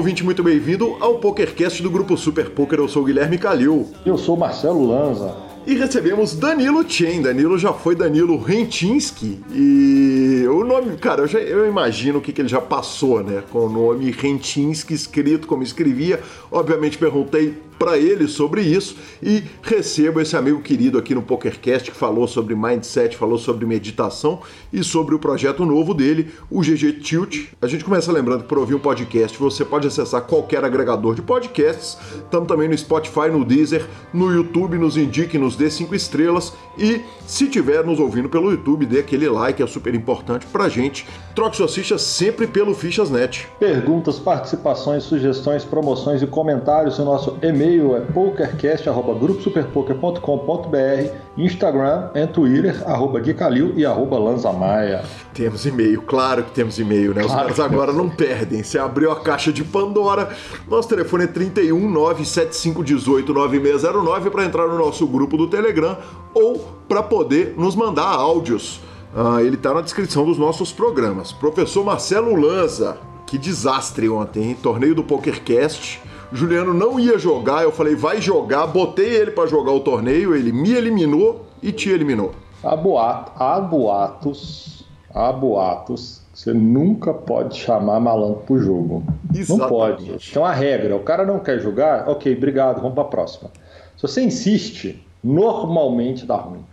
ouvinte, muito bem-vindo ao PokerCast do Grupo Super Poker. Eu sou o Guilherme Calil. Eu sou Marcelo Lanza. E recebemos Danilo Chen. Danilo já foi Danilo Rentinski. E o nome, cara, eu, já, eu imagino o que, que ele já passou, né? Com o nome Rentinski escrito como escrevia. Obviamente perguntei para ele sobre isso e recebo esse amigo querido aqui no PokerCast que falou sobre mindset, falou sobre meditação e sobre o projeto novo dele, o GG Tilt. A gente começa lembrando que para ouvir um podcast você pode acessar qualquer agregador de podcasts, estamos também no Spotify, no Deezer, no YouTube, nos indique, nos dê cinco estrelas e se tiver nos ouvindo pelo YouTube, dê aquele like, é super importante pra gente. Troque suas fichas sempre pelo Fichas.net. Perguntas, participações, sugestões, promoções e comentários no nosso e-mail é pokercast.gruposuperpoker.com.br Instagram e Twitter, arroba Guicalil e arroba Lanzamaia. Temos e-mail, claro que temos e-mail, né? Os Claro caras que agora não perdem. Você abriu a caixa de Pandora. Nosso telefone é 31 97518 9609 para entrar no nosso grupo do Telegram ou para poder nos mandar áudios. Ah, ele está na descrição dos nossos programas. Professor Marcelo Lanza, que desastre ontem, hein? Torneio do PokerCast. Juliano não ia jogar, eu falei, vai jogar, botei ele para jogar o torneio, ele me eliminou e te eliminou. Há, boato, há boatos, há boatos, você nunca pode chamar malandro pro jogo. Não Exatamente. pode. Tem uma regra, o cara não quer jogar, ok, obrigado, vamos pra próxima. Se você insiste, normalmente dá ruim.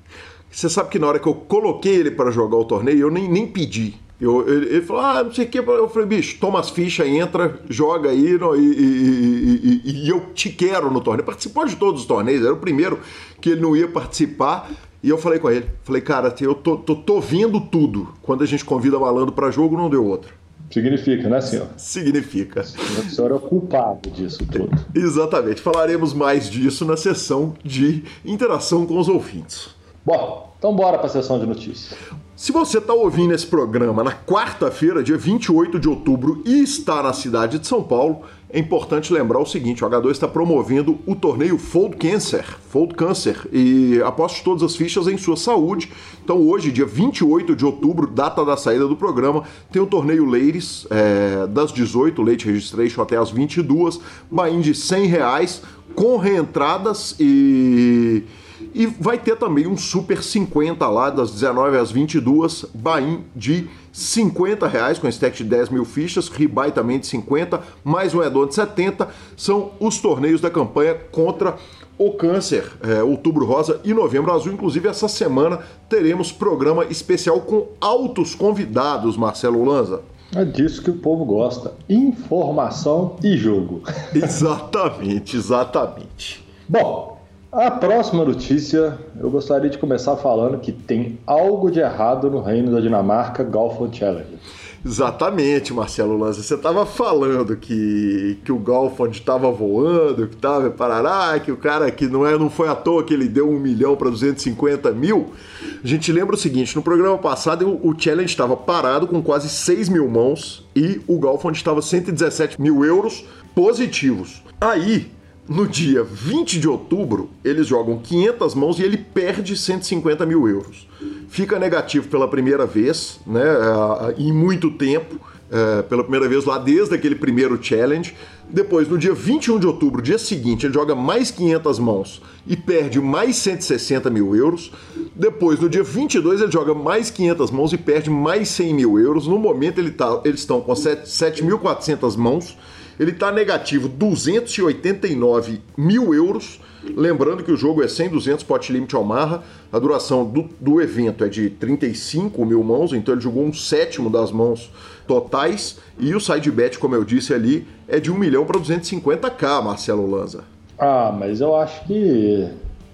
Você sabe que na hora que eu coloquei ele para jogar o torneio, eu nem, nem pedi. Eu, ele, ele falou, ah, não sei o que. Eu falei, bicho, toma as fichas, entra, joga aí no- e, e- e- e- eu te quero no torneio. Participou de todos os torneios, era o primeiro que ele não ia participar. E eu falei com ele, falei, cara, eu tô, tô, tô vendo tudo. Quando a gente convida malandro para jogo, não deu outro. Significa, né, senhor? Significa. O senhor é o culpado disso tudo. Exatamente. Falaremos mais disso na sessão de interação com os ouvintes. Bom, então bora pra sessão de notícias. Se você está ouvindo esse programa na quarta-feira, dia 28 de outubro, e está na cidade de São Paulo, é importante lembrar o seguinte: o H2 está promovendo o torneio Fold Cancer, Fold Cancer, e aposte todas as fichas em sua saúde. Então, hoje, dia 28 de outubro, data da saída do programa, tem o torneio Ladies, é, das 18, Late Registration até as 22, buy-in de 100 reais, com reentradas e. E vai ter também um Super 50 lá, das 19 às 22, buy-in de 50 reais, com stack de 10 mil fichas, rebuy também de 50, mais um add-on de 70. São os torneios da campanha contra o câncer, é, outubro rosa e novembro azul. Inclusive, essa semana teremos programa especial com altos convidados, Marcelo Lanza. É disso que o povo gosta: informação e jogo. Exatamente, exatamente. Bom, a próxima notícia eu gostaria de começar falando que tem algo de errado no reino da Dinamarca Golfo Challenge. Exatamente, Marcelo Lanza. Você estava falando que, que o Galfond estava voando, que estava parará, que o cara que não, é, não foi à toa que ele deu um milhão para 250 mil. A gente lembra o seguinte: no programa passado o, o Challenge estava parado com quase 6 mil mãos e o Galfond estava 117 mil euros positivos. Aí, no dia 20 de outubro, eles jogam 500 mãos e ele perde 150 mil euros. Fica negativo pela primeira vez, né, ah, em muito tempo, eh, pela primeira vez lá desde aquele primeiro challenge. Depois, no dia 21 de outubro, dia seguinte, ele joga mais 500 mãos e perde mais 160 mil euros. Depois, no dia 22, ele joga mais 500 mãos e perde mais 100 mil euros. No momento, ele tá, eles estão com 7 7.400 mãos. Ele está negativo 289 mil euros. Lembrando que o jogo é 100, 200 pot limit ao marra. A duração do, do evento é de 35 mil mãos, então ele jogou um sétimo das mãos totais. E o side bet, como eu disse ali, é de 1 milhão para 250k, Marcelo Lanza. Ah, mas eu acho que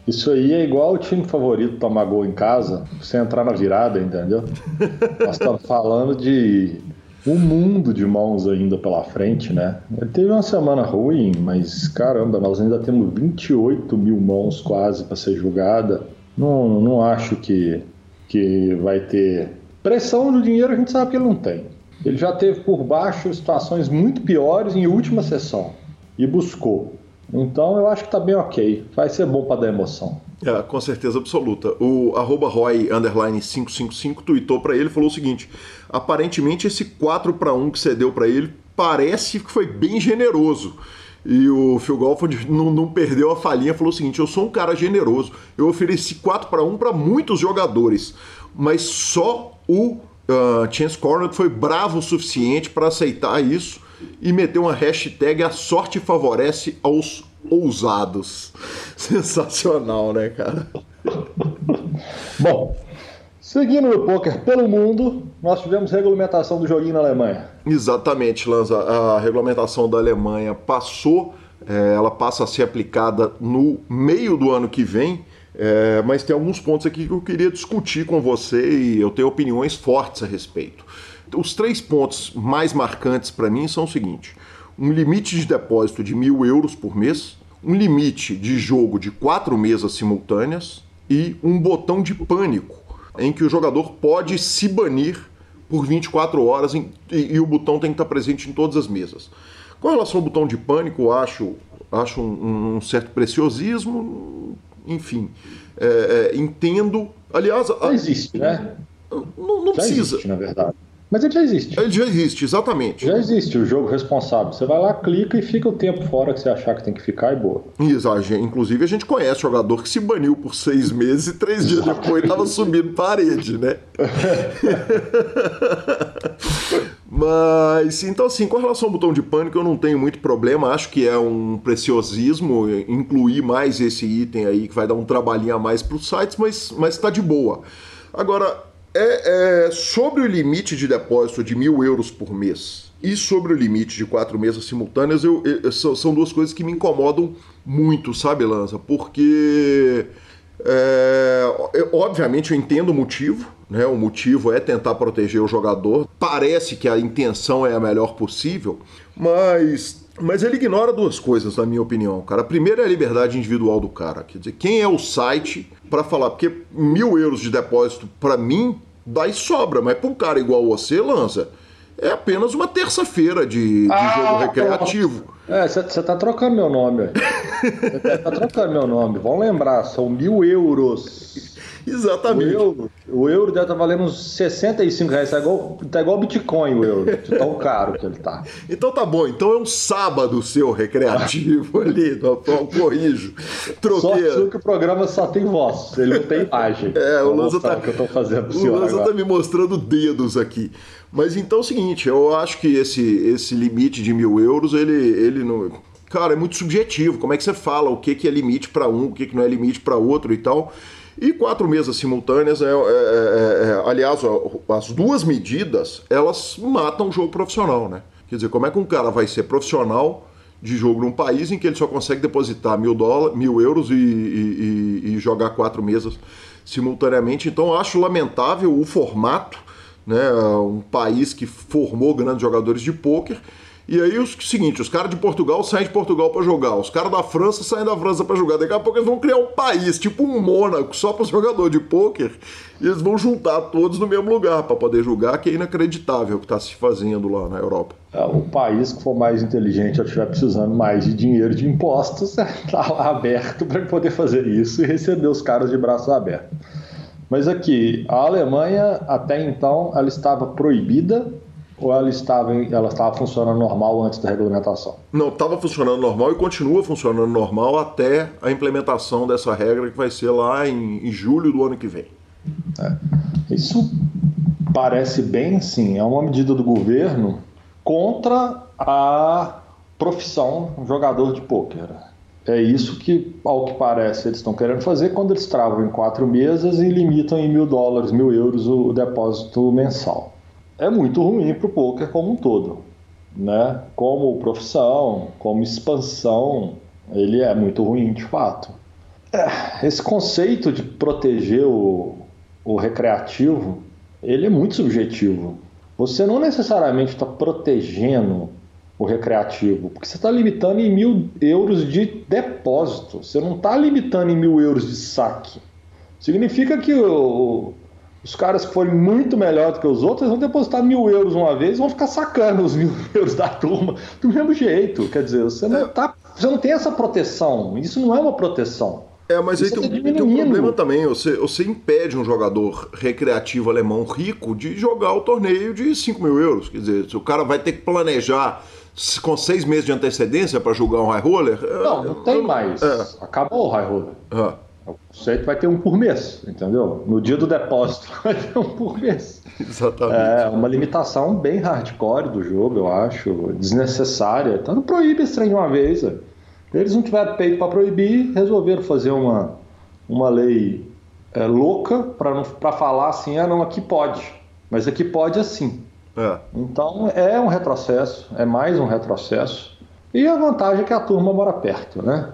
isso aí é igual o time favorito tomar gol em casa, você entrar na virada, entendeu? Nós estamos falando de um mundo de mãos ainda pela frente, né? Teve uma semana ruim, mas caramba, nós ainda temos 28 mil mãos quase para ser julgada. Não, não acho que, que vai ter pressão do dinheiro, a gente sabe que ele não tem. Ele já teve por baixo situações muito piores em última sessão e buscou. Então eu acho que tá bem ok. Vai ser bom para dar emoção. É, com certeza absoluta. O arroba Roy underline 555 tweetou para ele falou o seguinte: aparentemente esse 4 para 1 que você deu para ele parece que foi bem generoso. E o Phil Golford não, não, perdeu a falinha, falou o seguinte: eu sou um cara generoso, eu ofereci 4 para 1 para muitos jogadores, mas só o uh, Chance Corner foi bravo o suficiente para aceitar isso e meter uma hashtag A sorte favorece aos ousados. Sensacional, né, cara? Bom, Seguindo o poker pelo mundo, nós tivemos regulamentação do joguinho na Alemanha. Exatamente, Lanza. A regulamentação da Alemanha passou, é, ela passa a ser aplicada no meio do ano que vem, é, mas tem alguns pontos aqui que eu queria discutir com você e eu tenho opiniões fortes a respeito. Os três pontos mais marcantes para mim são o seguinte: um limite de depósito de mil euros por mês, um limite de jogo de quatro mesas simultâneas e um botão de pânico em que o jogador pode se banir por 24 horas em, e, e, o botão tem que estar presente em todas as mesas. Com relação ao botão de pânico, acho, acho um, um certo preciosismo, enfim, é, é, entendo. Aliás, não existe, né? Não, não precisa. Existe, na verdade. Mas ele já existe. Ele já existe, exatamente. Já existe o jogo responsável. Você vai lá, clica e fica o tempo fora que você achar que tem que ficar e boa. Exato. Inclusive, a gente conhece jogador que se baniu por seis meses e três dias depois estava subindo parede, né? Mas, então, assim, com relação ao botão de pânico, eu não tenho muito problema. Acho que é um preciosismo incluir mais esse item aí, que vai dar um trabalhinho a mais para os sites, mas, mas tá de boa. Agora, é, é, sobre o limite de depósito de mil euros por mês e sobre o limite de quatro mesas simultâneas, eu, eu, são duas coisas que me incomodam muito, sabe, Lanza? Porque, é, eu, obviamente, eu entendo o motivo, né? O motivo é tentar proteger o jogador. Parece que a intenção é a melhor possível, mas mas ele ignora duas coisas, na minha opinião, cara. A primeira é a liberdade individual do cara. Quer dizer, quem é o site para falar? Porque mil euros de depósito, para mim, dá e sobra, mas para um cara igual você, lança, é apenas uma terça-feira de, de ah, jogo recreativo. É, você tá trocando meu nome. Você tá trocando meu nome. Vamos lembrar, são mil euros. Exatamente. O euro, o euro deve estar tá valendo uns 65 reais. Tá igual, tá igual Bitcoin o euro, tão caro que ele tá. Então tá bom. Então é um sábado seu recreativo ali. Não, corrijo. Troquei. Só que o programa só tem voz, ele não tem imagem. É, o Lanza tá, que eu tô fazendo o Lanza tá me mostrando dedos aqui. Mas então é o seguinte, eu acho que esse, esse limite de mil euros, ele, ele não. Cara, é muito subjetivo. Como é que você fala o que, que é limite para um, o que, que não é limite para outro e tal. E quatro mesas simultâneas, é, é, é, é aliás, as duas medidas, elas matam o jogo profissional, né? Quer dizer, como é que um cara vai ser profissional de jogo num país em que ele só consegue depositar mil, dólares, mil euros e, e, e, e jogar quatro mesas simultaneamente? Então, acho lamentável o formato, né? Um país que formou grandes jogadores de pôquer e aí o seguinte, os caras de Portugal saem de Portugal para jogar, os caras da França saem da França para jogar. Daqui a pouco eles vão criar um país, tipo um Mônaco, só para jogador de pôquer, e eles vão juntar todos no mesmo lugar para poder jogar, que é inacreditável o que está se fazendo lá na Europa. É, o país que for mais inteligente ou estiver precisando mais de dinheiro de impostos, está lá aberto para poder fazer isso e receber os caras de braços abertos. Mas aqui, a Alemanha até então ela estava proibida ou ela estava, ela estava funcionando normal antes da regulamentação? Não, estava funcionando normal e continua funcionando normal até a implementação dessa regra que vai ser lá em, em julho do ano que vem. É. Isso parece bem, sim, é uma medida do governo contra a profissão jogador de pôquer. É isso que, ao que parece, eles estão querendo fazer quando eles travam em quatro mesas e limitam em mil dólares, mil euros o depósito mensal é muito ruim para o poker como um todo, né? Como profissão, como expansão, ele é muito ruim de fato. É, esse conceito de proteger o, o recreativo, ele é muito subjetivo. Você não necessariamente está protegendo o recreativo, porque você está limitando em mil euros de depósito, você não está limitando em mil euros de saque. Significa que o, os caras que forem muito melhor do que os outros vão depositar mil euros uma vez e vão ficar sacando os mil euros da turma do mesmo jeito. Quer dizer, você não, é. tá, você não tem essa proteção. Isso não é uma proteção. É, mas aí tem, tem, um problema também. Você, você impede um jogador recreativo alemão rico de jogar o torneio de 5 mil euros. Quer dizer, se o cara vai ter que planejar com seis meses de antecedência para jogar um high roller. É, não, não tem mais. É. Acabou o high roller. Ah. O conceito vai ter um por mês, entendeu? No dia do depósito vai ter um por mês. Exatamente. É uma limitação bem hardcore do jogo, eu acho, desnecessária. Então não proíbe esse trem de uma vez. Eles não tiveram peito para proibir, resolveram fazer uma, uma lei é, louca para falar assim: ah, não, aqui pode, mas aqui pode assim. É. Então é um retrocesso, é mais um retrocesso. E a vantagem é que a turma mora perto, né?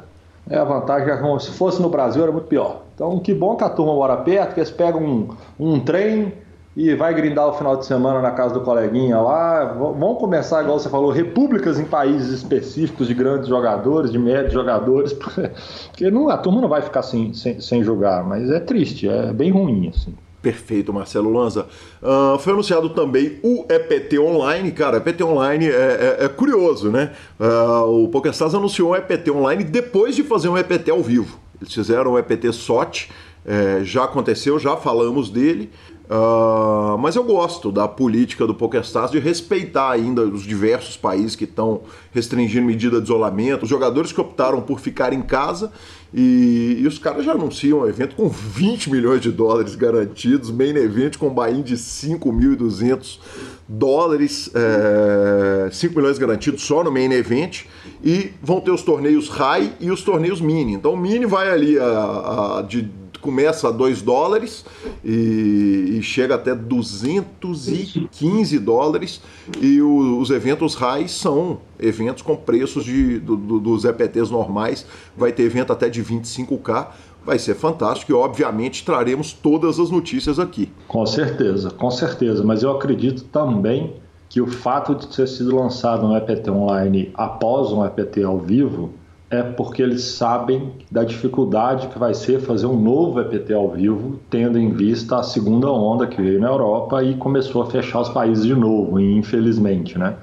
É a vantagem é se fosse no Brasil era muito pior. Então que bom que a turma mora perto, que eles pegam um, um trem e vai grindar o final de semana na casa do coleguinha lá. Vão começar, igual você falou, repúblicas em países específicos de grandes jogadores, de médios jogadores, porque não, a turma não vai ficar sem, sem, sem jogar, mas é triste, é bem ruim assim. Perfeito, Marcelo Lanza. Uh, foi anunciado também o EPT Online. Cara, EPT Online é, é, é curioso, né? Uh, o PokerStars anunciou um EPT Online depois de fazer um EPT ao vivo. Eles fizeram o EPT SOT, é, já aconteceu, já falamos dele. Uh, mas eu gosto da política do PokerStars de respeitar ainda os diversos países que estão restringindo medida de isolamento, os jogadores que optaram por ficar em casa e, e, os caras já anunciam um evento com 20 milhões de dólares garantidos, main event com buy-in de 5.200 dólares, é, 5 milhões garantidos só no main event e vão ter os torneios high e os torneios mini. Então o mini vai ali a, a de começa a 2 dólares e, e, chega até 215 dólares. E o, os eventos high são eventos com preços de, do, do, dos EPTs normais. Vai ter evento até de 25k. Vai ser fantástico e, obviamente, traremos todas as notícias aqui. Com certeza, com certeza. Mas eu acredito também que o fato de ter sido lançado um EPT online após um EPT ao vivo é porque eles sabem da dificuldade que vai ser fazer um novo EPT ao vivo, tendo em vista a segunda onda que veio na Europa e começou a fechar os países de novo, infelizmente, né?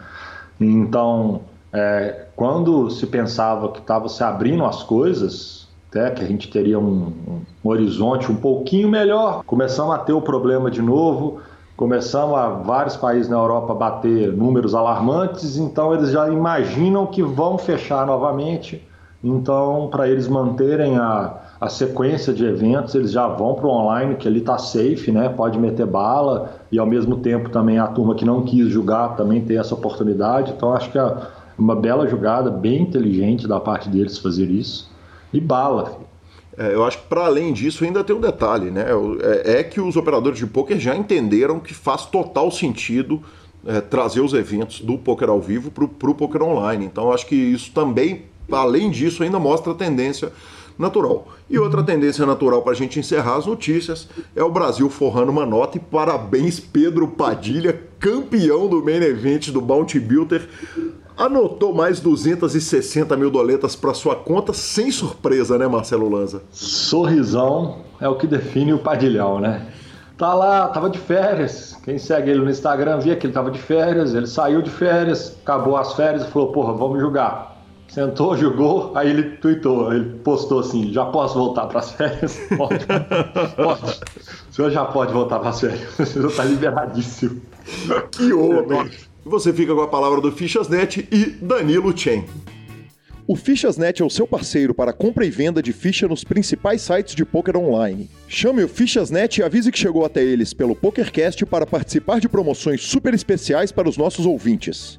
Então, é, quando se pensava que estava se abrindo as coisas, até que a gente teria um, um horizonte um pouquinho melhor, começamos a ter o problema de novo, começamos a vários países na Europa bater números alarmantes, então eles já imaginam que vão fechar novamente então, para eles manterem a, a sequência de eventos, eles já vão para o online, que ali está safe, né? Pode meter bala e ao mesmo tempo também a turma que não quis jogar também ter essa oportunidade. Então, acho que é uma bela jogada, bem inteligente da parte deles fazer isso. E bala, filho. É, eu acho que para além disso ainda tem um detalhe, né? É, é, que os operadores de poker já entenderam que faz total sentido é, trazer os eventos do poker ao vivo para o poker online. Então acho que isso também além disso, ainda mostra a tendência natural. E outra tendência natural para a gente encerrar as notícias é o Brasil forrando uma nota e parabéns Pedro Padilha, campeão do main event do Bounty Builder. Anotou mais 260 mil doletas para sua conta, sem surpresa, né, Marcelo Lanza? Sorrisão é o que define o Padilhão, né? Tá lá, tava de férias. Quem segue ele no Instagram via que ele tava de férias, ele saiu de férias, acabou as férias e falou: Porra, vamos jogar. Sentou, jogou, aí ele tweetou, ele postou assim: já posso voltar para as férias? Pode, pode. O senhor já pode voltar para as férias, o senhor está liberadíssimo. Que homem! Você fica com a palavra do Fichasnet e Danilo Chen. O Fichasnet é o seu parceiro para compra e venda de ficha nos principais sites de poker online. Chame o Fichasnet e avise que chegou até eles pelo PokerCast para participar de promoções super especiais para os nossos ouvintes.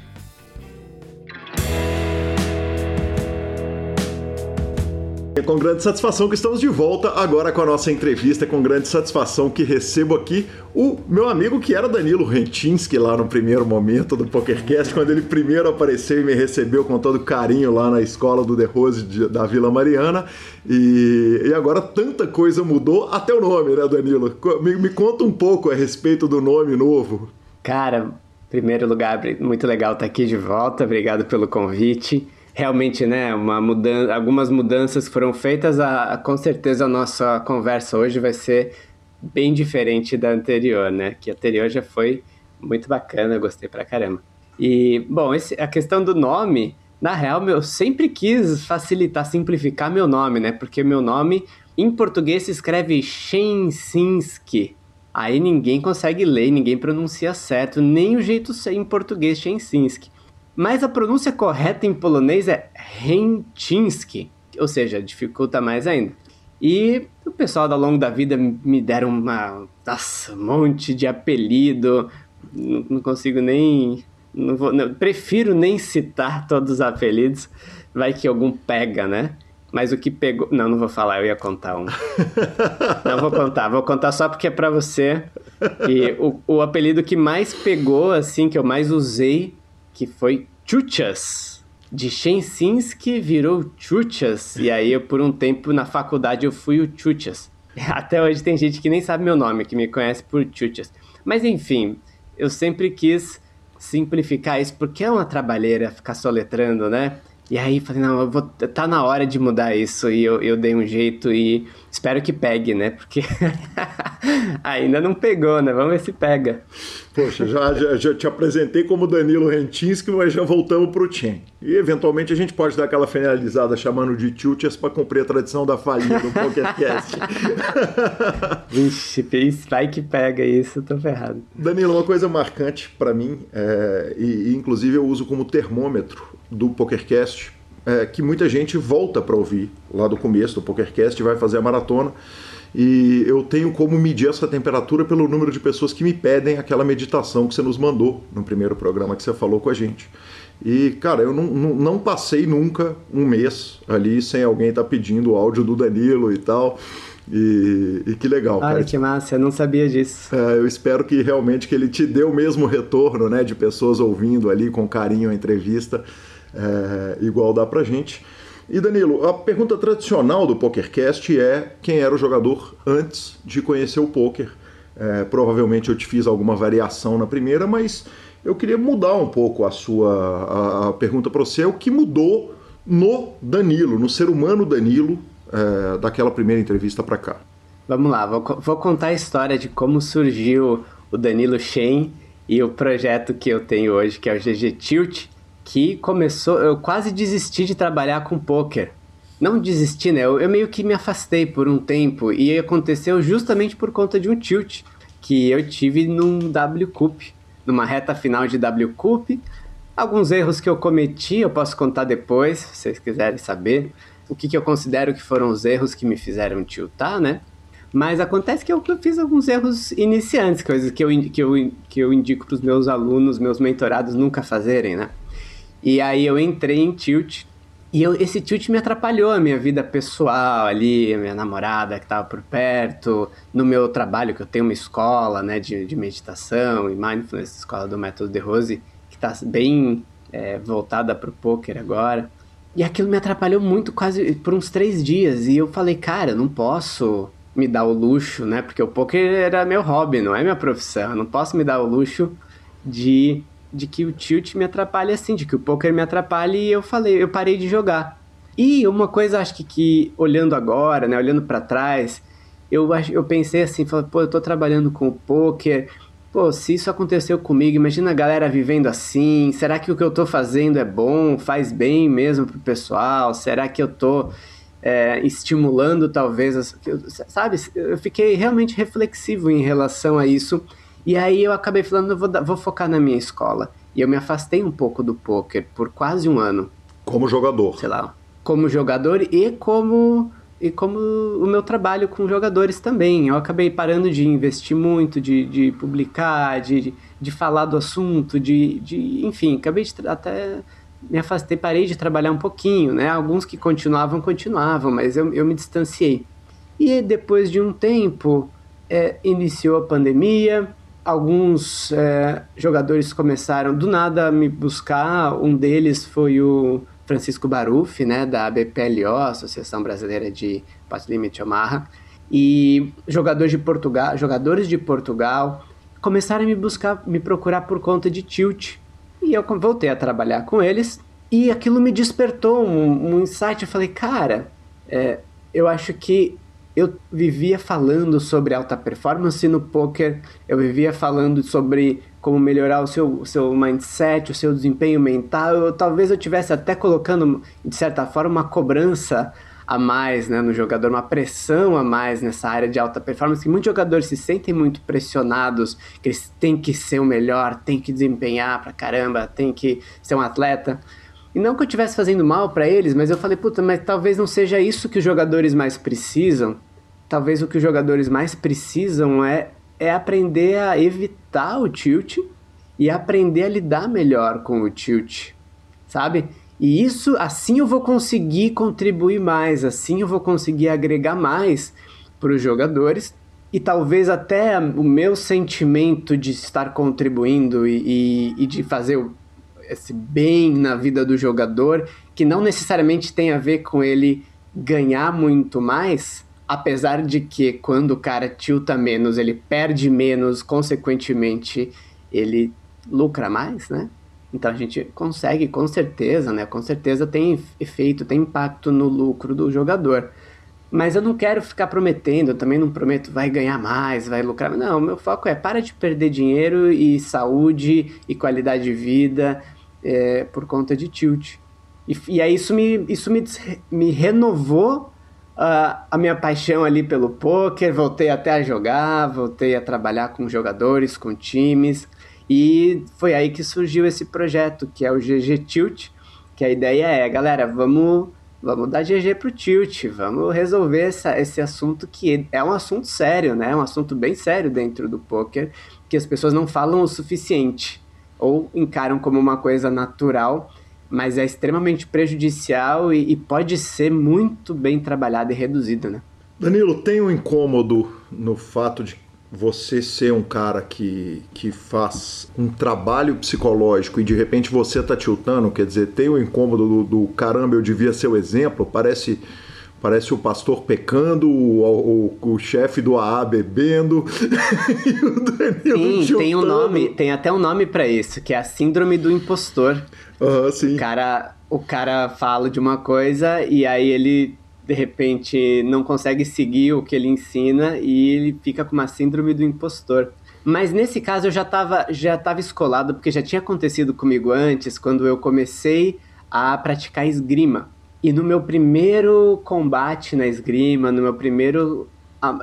É com grande satisfação que estamos de volta agora com a nossa entrevista. É com grande satisfação que recebo aqui o meu amigo que era Danilo Rentinski lá no primeiro momento do PokerCast, quando ele primeiro apareceu e me recebeu com todo carinho lá na escola do The Rose de, da Vila Mariana. E, e, agora tanta coisa mudou, até o nome, né, Danilo? Me, me conta um pouco a respeito do nome novo. Cara, primeiro lugar, muito legal estar aqui de volta. Obrigado pelo convite realmente, né, uma mudança, algumas mudanças foram feitas, a, a, com certeza a nossa conversa hoje vai ser bem diferente da anterior, né? Que a anterior já foi muito bacana, gostei pra caramba. E, bom, esse, a questão do nome, na real, eu sempre quis facilitar, simplificar meu nome, né? Porque meu nome em português se escreve Shensinski. Aí ninguém consegue ler, ninguém pronuncia certo, nem o jeito em português Shensinski. Mas a pronúncia correta em polonês é Rentinski, ou seja, dificulta mais ainda. E o pessoal ao longo da vida me deram uma, nossa, um monte de apelido, não, não consigo nem. Não vou, não, prefiro nem citar todos os apelidos, vai que algum pega, né? Mas o que pegou. Não, não vou falar, eu ia contar um. não vou contar, vou contar só porque é pra você. E o, o apelido que mais pegou, assim, que eu mais usei que foi Chuchas. De Shensinski virou Chuchas. E aí, eu, por um tempo, na faculdade, eu fui o Chuchas. Até hoje tem gente que nem sabe meu nome, que me conhece por Chuchas. Mas enfim, eu sempre quis simplificar isso, porque é uma trabalheira ficar soletrando, né? E aí falei, não, vou, tá na hora de mudar isso. E eu, eu dei um jeito e espero que pegue, né? Porque ainda não pegou, né? Vamos ver se pega. Poxa, já, já, já te apresentei como Danilo Rentinski, mas já voltamos pro Chen. E eventualmente a gente pode dar aquela finalizada chamando de Tiltias para cumprir a tradição da falinha do PokerCast. Vixe, vai que pega isso, tô ferrado. Danilo, uma coisa marcante para mim, é, e, e inclusive eu uso como termômetro do PokerCast, é, que muita gente volta para ouvir lá do começo do PokerCast, vai fazer a maratona e eu tenho como medir essa temperatura pelo número de pessoas que me pedem aquela meditação que você nos mandou no primeiro programa que você falou com a gente. E, cara, eu não, não, não passei nunca um mês ali sem alguém estar tá pedindo o áudio do Danilo e tal. E, e, que legal, Olha cara. que massa, eu não sabia disso. É, eu espero que realmente que ele te dê o mesmo retorno, né, de pessoas ouvindo ali com carinho a entrevista, é, igual dá pra gente. E Danilo, a pergunta tradicional do PokerCast é quem era o jogador antes de conhecer o poker. É, provavelmente eu te fiz alguma variação na primeira, mas eu queria mudar um pouco a sua a, a pergunta para você. O que mudou no Danilo, no ser humano Danilo, é, daquela primeira entrevista para cá? Vamos lá, vou, vou, contar a história de como surgiu o Danilo Shen e o projeto que eu tenho hoje, que é o GG Tilt que começou. Eu quase desisti de trabalhar com poker. Não desisti, né? Eu, eu, meio que me afastei por um tempo e aconteceu justamente por conta de um tilt que eu tive num W Cup, numa reta final de W Cup. Alguns erros que eu cometi, eu posso contar depois, se vocês quiserem saber. O que, que eu considero que foram os erros que me fizeram tiltar, né? Mas acontece que eu fiz alguns erros iniciantes, coisas que eu, que eu, que eu indico para os meus alunos, meus mentorados nunca fazerem, né? E aí eu entrei em tilt. E eu, esse tilt me atrapalhou a minha vida pessoal ali, a minha namorada que estava por perto, no meu trabalho, que eu tenho uma escola né, de, de meditação e mindfulness, escola do Método de Rose, que está bem é, voltada para o poker agora. E aquilo me atrapalhou muito, quase por uns três dias. E eu falei, cara, eu não posso me dar o luxo, né? Porque o poker era meu hobby, não é minha profissão. Eu não posso me dar o luxo de de que o tilt me atrapalha assim, de que o poker me atrapalha e eu falei, eu parei de jogar. E uma coisa acho que, que olhando agora, né, olhando para trás, eu eu pensei assim, falei, pô, eu tô trabalhando com o poker, pô, se isso aconteceu comigo, imagina a galera vivendo assim, será que o que eu tô fazendo é bom, faz bem mesmo pro pessoal? Será que eu tô é, estimulando talvez, sabe? Eu fiquei realmente reflexivo em relação a isso e aí eu acabei falando, vou, vou focar na minha escola. E eu me afastei um pouco do poker por quase um ano. Como jogador? Sei lá. Como jogador e como e como o meu trabalho com jogadores também. Eu acabei parando de investir muito, de, de publicar, de, de falar do assunto, de, de enfim, acabei de até me afastei, parei de trabalhar um pouquinho, né? Alguns que continuavam, continuavam, mas eu, eu me distanciei. E depois de um tempo, é, iniciou a pandemia, alguns é, jogadores começaram do nada a me buscar, um deles foi o Francisco Baruf, né, da ABPLO, Associação Brasileira de Pass Limit Omaha, e jogadores de Portugal, jogadores de Portugal começaram a me buscar, me procurar por conta de tilt. E eu voltei a trabalhar com eles e aquilo me despertou um, um insight. Eu falei, cara, é, eu acho que eu vivia falando sobre alta performance no poker, eu vivia falando sobre como melhorar o seu, o seu mindset, o seu desempenho mental. Eu, talvez eu tivesse até colocando, de certa forma, uma cobrança a mais né, no jogador, uma pressão a mais nessa área de alta performance, que muitos jogadores se sentem muito pressionados, que eles têm que ser o melhor, têm que desempenhar pra caramba, têm que ser um atleta. E não que eu estivesse fazendo mal para eles, mas eu falei, puta, mas talvez não seja isso que os jogadores mais precisam. Talvez o que os jogadores mais precisam é, é aprender a evitar o tilt e aprender a lidar melhor com o tilt, sabe? E isso, assim eu vou conseguir contribuir mais, assim eu vou conseguir agregar mais para os jogadores e talvez até o meu sentimento de estar contribuindo e, e, e, de fazer esse bem na vida do jogador, que não necessariamente tem a ver com ele ganhar muito mais, apesar de que quando o cara tilta menos, ele perde menos, consequentemente ele lucra mais, né? Então a gente consegue, com certeza, né? Com certeza tem efeito, tem impacto no lucro do jogador. Mas eu não quero ficar prometendo, eu também não prometo vai ganhar mais, vai lucrar. Não, meu foco é para de perder dinheiro e saúde e qualidade de vida é, por conta de tilt. E, e aí isso me, isso me, me renovou uh, a minha paixão ali pelo poker, voltei até a jogar, voltei a trabalhar com jogadores, com times. E foi aí que surgiu esse projeto, que é o GG Tilt, que a ideia é, galera, vamos, vamos dar GG pro Tilt, vamos resolver essa, esse assunto que é um assunto sério, né? É um assunto bem sério dentro do poker, que as pessoas não falam o suficiente ou encaram como uma coisa natural, mas é extremamente prejudicial e, e pode ser muito bem trabalhado e reduzido, né? Danilo, tem um incômodo no fato de você ser um cara que, que faz um trabalho psicológico e de repente você tá tiltando, quer dizer, tem o incômodo do, do caramba, eu devia ser o exemplo, parece parece o pastor pecando, o, o, o chefe do AA bebendo e o Danilo Sim, tem um nome, tem até um nome para isso, que é a síndrome do impostor. Uhum, sim. O cara, o cara fala de uma coisa e aí ele de repente não consegue seguir o que ele ensina e ele fica com uma síndrome do impostor. Mas nesse caso eu já estava já tava escolado, porque já tinha acontecido comigo antes, quando eu comecei a praticar esgrima. E no meu primeiro combate na esgrima, no meu primeiro.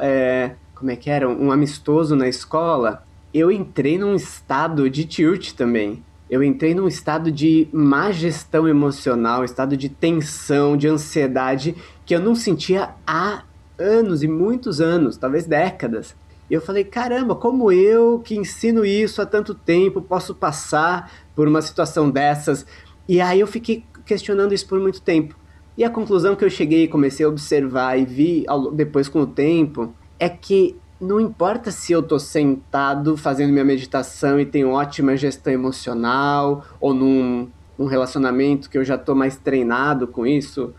É, como é que era? Um amistoso na escola, eu entrei num estado de tilt também eu entrei num estado de má gestão emocional, estado de tensão, de ansiedade que eu não sentia há anos e muitos anos, talvez décadas. E eu falei, caramba, como eu que ensino isso há tanto tempo posso passar por uma situação dessas? E aí eu fiquei questionando isso por muito tempo. E a conclusão que eu cheguei e comecei a observar e vi depois com o tempo é que não importa se eu tô sentado fazendo minha meditação e tenho ótima gestão emocional, ou num, num relacionamento que eu já tô mais treinado com isso,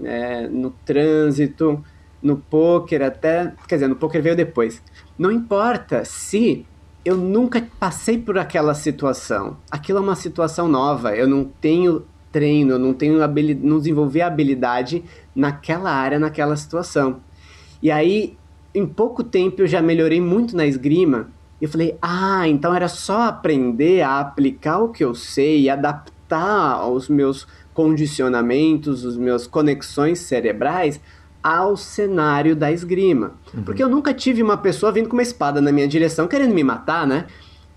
é, no trânsito, no poker até. Quer dizer, no poker veio depois. Não importa se eu nunca passei por aquela situação. Aquilo é uma situação nova. Eu não tenho treino, eu não tenho habilidade, não desenvolvi a habilidade naquela área, naquela situação. E aí em pouco tempo eu já melhorei muito na esgrima. E eu falei, ah, então era só aprender a aplicar o que eu sei e adaptar aos meus condicionamentos, os meus conexões cerebrais ao cenário da esgrima. Uhum. Porque eu nunca tive uma pessoa vindo com uma espada na minha direção querendo me matar, né?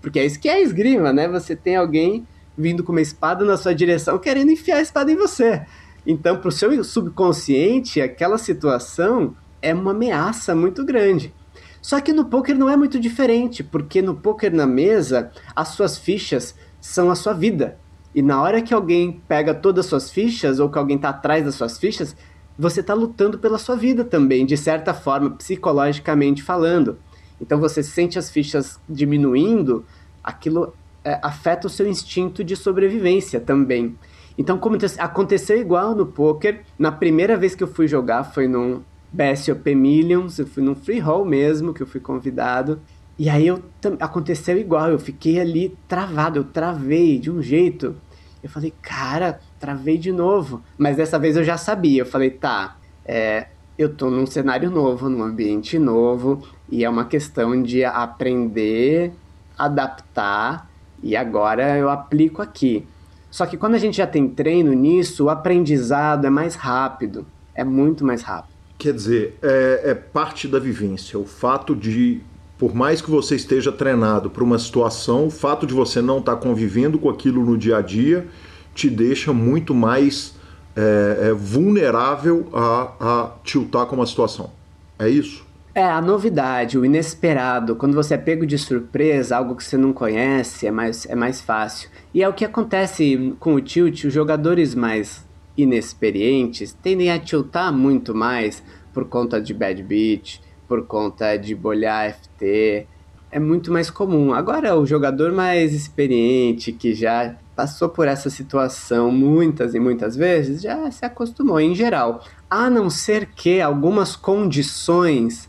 Porque é isso que é a esgrima, né? Você tem alguém vindo com uma espada na sua direção querendo enfiar a espada em você. Então, para o seu subconsciente, aquela situação é uma ameaça muito grande. Só que no poker não é muito diferente, porque no poker na mesa, as suas fichas são a sua vida. E na hora que alguém pega todas as suas fichas, ou que alguém está atrás das suas fichas, você está lutando pela sua vida também, de certa forma, psicologicamente falando. Então você sente as fichas diminuindo, aquilo é, afeta o seu instinto de sobrevivência também. Então como aconteceu igual no poker, na primeira vez que eu fui jogar foi num BSOP Millions, eu fui num free roll mesmo, que eu fui convidado. E aí eu, aconteceu igual, eu fiquei ali travado, eu travei de um jeito. Eu falei, cara, travei de novo. Mas dessa vez eu já sabia. Eu falei, tá, é, eu tô num cenário novo, num ambiente novo, e é uma questão de aprender, adaptar, e agora eu aplico aqui. Só que quando a gente já tem treino nisso, o aprendizado é mais rápido, é muito mais rápido. Quer dizer, é, é parte da vivência. O fato de, por mais que você esteja treinado para uma situação, o fato de você não estar tá convivendo com aquilo no dia a dia te deixa muito mais é, é, vulnerável a, a tiltar com uma situação. É isso? É, a novidade, o inesperado, quando você é pego de surpresa, algo que você não conhece, é mais, é mais fácil. E é o que acontece com o tilt, os jogadores mais inexperientes tendem a tiltar muito mais por conta de bad beat, por conta de bolhar FT. É muito mais comum. Agora, o jogador mais experiente, que já passou por essa situação muitas e muitas vezes, já se acostumou em geral. A não ser que algumas condições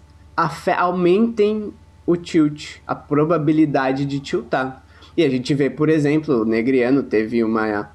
aumentem o tilt, a probabilidade de tiltar. E a gente vê, por exemplo, o Negriano teve uma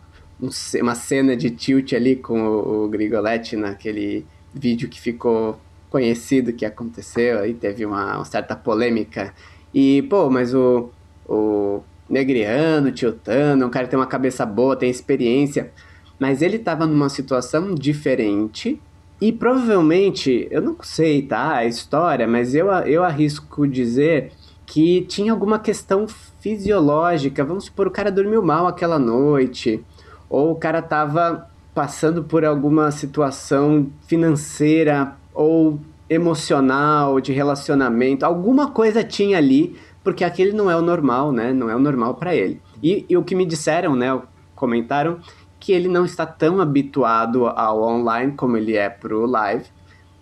uma cena de tilt ali com o, o Grigoletti naquele vídeo que ficou conhecido que aconteceu, aí teve uma, uma certa polêmica. E, pô, mas o, o Negriano, tiltando, um cara que tem uma cabeça boa, tem experiência, mas ele tava numa situação diferente e provavelmente, eu não sei, tá, a história, mas eu, eu arrisco dizer que tinha alguma questão fisiológica. Vamos supor, o cara dormiu mal aquela noite, ou o cara estava passando por alguma situação financeira ou emocional, de relacionamento, alguma coisa tinha ali, porque aquele não é o normal, né? Não é o normal para ele. E, e, o que me disseram, né? Comentaram que ele não está tão habituado ao online como ele é pro live.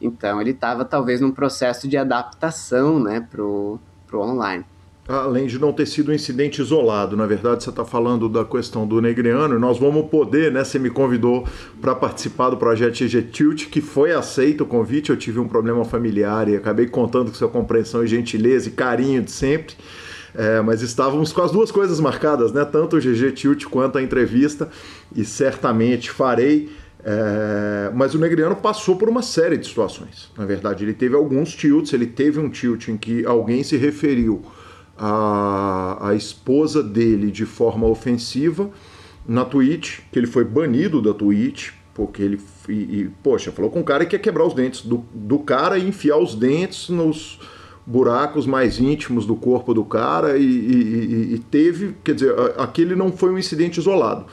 Então ele estava talvez num processo de adaptação, né, pro, pro online. Além de não ter sido um incidente isolado, na verdade você está falando da questão do Negriano, e nós vamos poder, né? Você me convidou para participar do projeto GG Tilt, que foi aceito o convite. Eu tive um problema familiar e acabei contando com sua compreensão e gentileza e carinho de sempre. É, mas estávamos com as duas coisas marcadas, né? Tanto o GG Tilt quanto a entrevista, e certamente farei. É, mas o Negriano passou por uma série de situações. Na verdade, ele teve alguns tilts, ele teve um tilt em que alguém se referiu a, a esposa dele de forma ofensiva na Twitch, que ele foi banido da Twitch, porque ele, e, e, poxa, falou com um cara que quer quebrar os dentes do, do cara e enfiar os dentes nos buracos mais íntimos do corpo do cara e, e, e teve, quer dizer, aquele não foi um incidente isolado.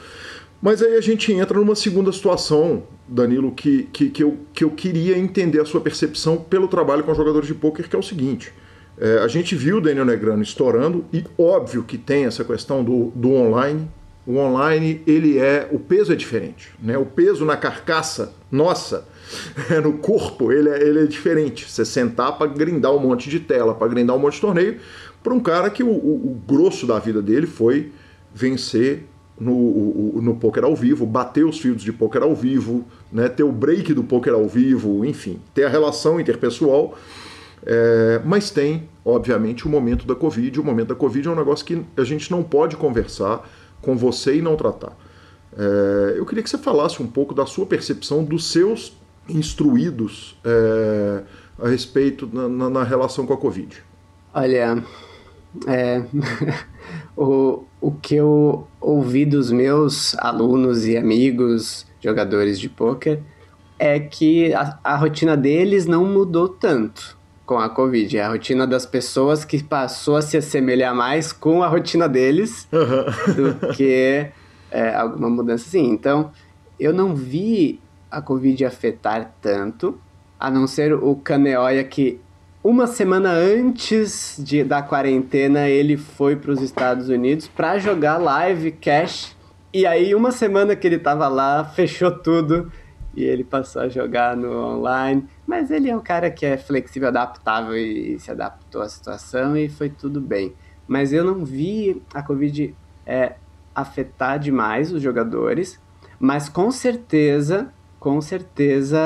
Mas aí a gente entra numa segunda situação, Danilo, que, que, que, eu, que eu queria entender a sua percepção pelo trabalho com jogadores de pôquer, que é o seguinte. É, a gente viu o Daniel Negrano estourando e óbvio que tem essa questão do, do online. O online, ele é. O peso é diferente. Né? O peso na carcaça, nossa, no corpo, ele é, ele é diferente. Você sentar para grindar um monte de tela, para grindar um monte de torneio, para um cara que o, o, o, grosso da vida dele foi vencer no, o, no poker ao vivo, bater os fios de poker ao vivo, né? ter o break do poker ao vivo, enfim, ter a relação interpessoal. É, mas tem, obviamente, o momento da Covid. O momento da Covid é um negócio que a gente não pode conversar com você e não tratar. É, eu queria que você falasse um pouco da sua percepção dos seus instruídos é, a respeito na, na, na, relação com a Covid. Olha, é, o, o que eu ouvi dos meus alunos e amigos jogadores de pôquer é que a, a rotina deles não mudou tanto com a Covid. É a rotina das pessoas que passou a se assemelhar mais com a rotina deles uhum. do que é, alguma mudança assim. Então, eu não vi a Covid afetar tanto, a não ser o Caneoia que uma semana antes de, da quarentena ele foi para os Estados Unidos para jogar live cash E aí, uma semana que ele tava lá, fechou tudo e ele passou a jogar no online. Mas ele é um cara que é flexível, adaptável e se adaptou à situação e foi tudo bem. Mas eu não vi a Covid é, afetar demais os jogadores, mas com certeza, com certeza,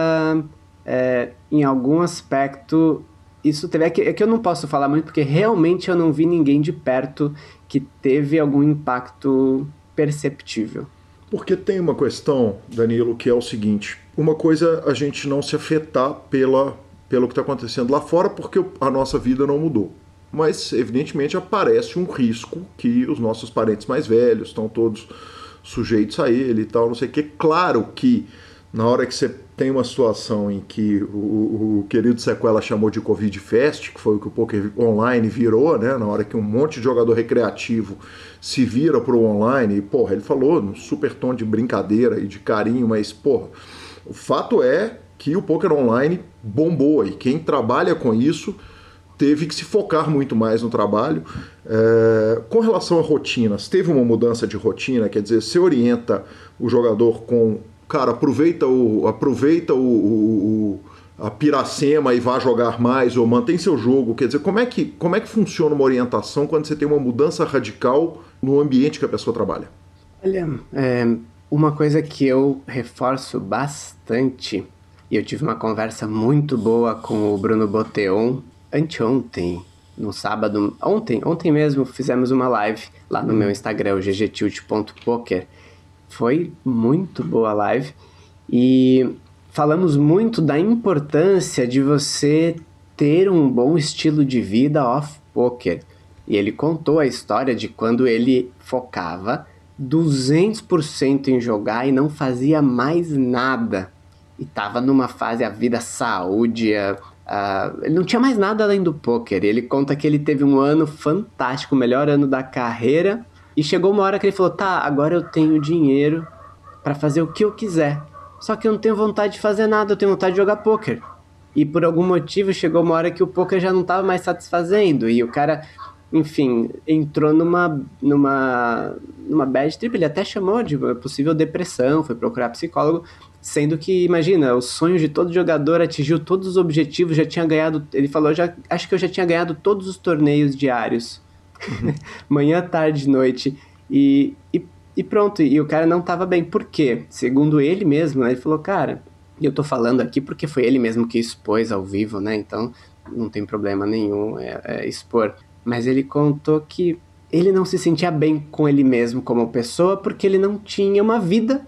é, em algum aspecto isso teve. É que, é que eu não posso falar muito porque realmente eu não vi ninguém de perto que teve algum impacto perceptível. Porque tem uma questão, Danilo, que é o seguinte: uma coisa a gente não se afetar pela, pelo que está acontecendo lá fora, porque a nossa vida não mudou. Mas, evidentemente, aparece um risco que os nossos parentes mais velhos estão todos sujeitos a ele e tal, não sei o que. Claro que na hora que você tem uma situação em que o, o, querido Sequela chamou de Covid Fest, que foi o que o poker online virou, né? Na hora que um monte de jogador recreativo se vira pro online, e, porra, ele falou no super tom de brincadeira e de carinho, mas, porra, o fato é que o poker online bombou e quem trabalha com isso teve que se focar muito mais no trabalho. É, com relação a rotinas, teve uma mudança de rotina, quer dizer, você orienta o jogador com cara, aproveita o aproveita o, o, a piracema e vá jogar mais ou mantém seu jogo. Quer dizer, como é que como é que funciona uma orientação quando você tem uma mudança radical no ambiente que a pessoa trabalha? Olha, é, uma coisa que eu reforço bastante e eu tive uma conversa muito boa com o Bruno Boteon anteontem, no sábado, ontem, ontem mesmo fizemos uma live lá no meu Instagram, ggtilt.poker foi muito boa a live e falamos muito da importância de você ter um bom estilo de vida off poker. E ele contou a história de quando ele focava 200% em jogar e não fazia mais nada. E tava numa fase a vida saúde, a, a, ele não tinha mais nada além do poker. Ele conta que ele teve um ano fantástico, o melhor ano da carreira e chegou uma hora que ele falou: tá, agora eu tenho dinheiro para fazer o que eu quiser. Só que eu não tenho vontade de fazer nada, eu tenho vontade de jogar poker. E por algum motivo chegou uma hora que o poker já não estava mais satisfazendo. E o cara, enfim, entrou numa, numa, numa bad trip. Ele até chamou de possível depressão, foi procurar psicólogo. Sendo que, imagina, o sonho de todo jogador atingiu todos os objetivos, já tinha ganhado. Ele falou, já, acho que eu já tinha ganhado todos os torneios diários manhã, tarde, noite. E, e, e, pronto, e o cara não tava bem. Por quê? Segundo ele mesmo, né, ele falou, cara, eu tô falando aqui porque foi ele mesmo que expôs ao vivo, né? Então não tem problema nenhum é, é expor. Mas ele contou que ele não se sentia bem com ele mesmo como pessoa porque ele não tinha uma vida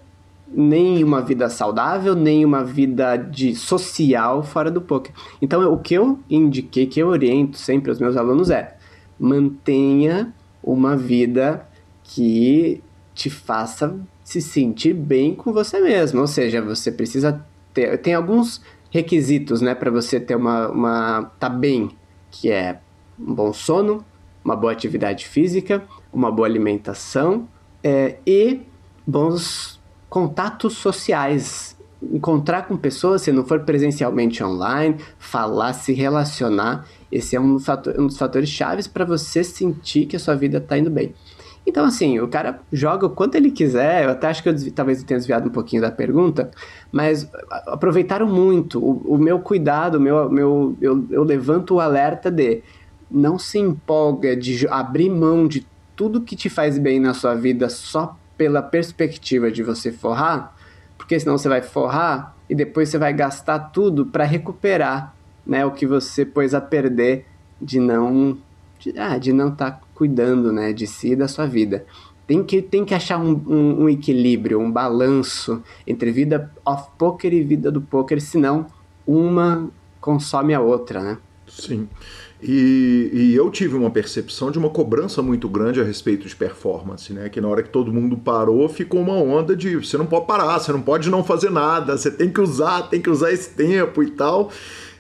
nem uma vida saudável, nem uma vida de social fora do poker. Então, o que eu indiquei, que eu oriento sempre aos meus alunos é: mantenha uma vida que te faça se sentir bem com você mesmo. Ou seja, você precisa ter. Tem alguns requisitos, né, para você ter uma, uma. tá bem, que é um bom sono, uma boa atividade física, uma boa alimentação é, e bons contatos sociais. Encontrar com pessoas, se não for presencialmente online, falar, se relacionar esse é um, fator, um dos fatores chaves para você sentir que a sua vida está indo bem. Então, assim, o cara joga o quanto ele quiser. Eu até acho que eu desvi, talvez eu tenha desviado um pouquinho da pergunta, mas aproveitaram muito. O, o meu cuidado, o meu, meu, eu, eu levanto o alerta de não se empolga de abrir mão de tudo que te faz bem na sua vida só pela perspectiva de você forrar, porque senão você vai forrar e depois você vai gastar tudo para recuperar né, o que você pôs a perder de não de, ah, de não estar tá cuidando, né, de si e da sua vida. Tem que, tem que achar um, um, um equilíbrio, um balanço entre vida off-poker e vida do poker, senão uma consome a outra, né? Sim. E, e, eu tive uma percepção de uma cobrança muito grande a respeito de performance, né? Que na hora que todo mundo parou, ficou uma onda de você não pode parar, você não pode não fazer nada, você tem que usar, tem que usar esse tempo e tal.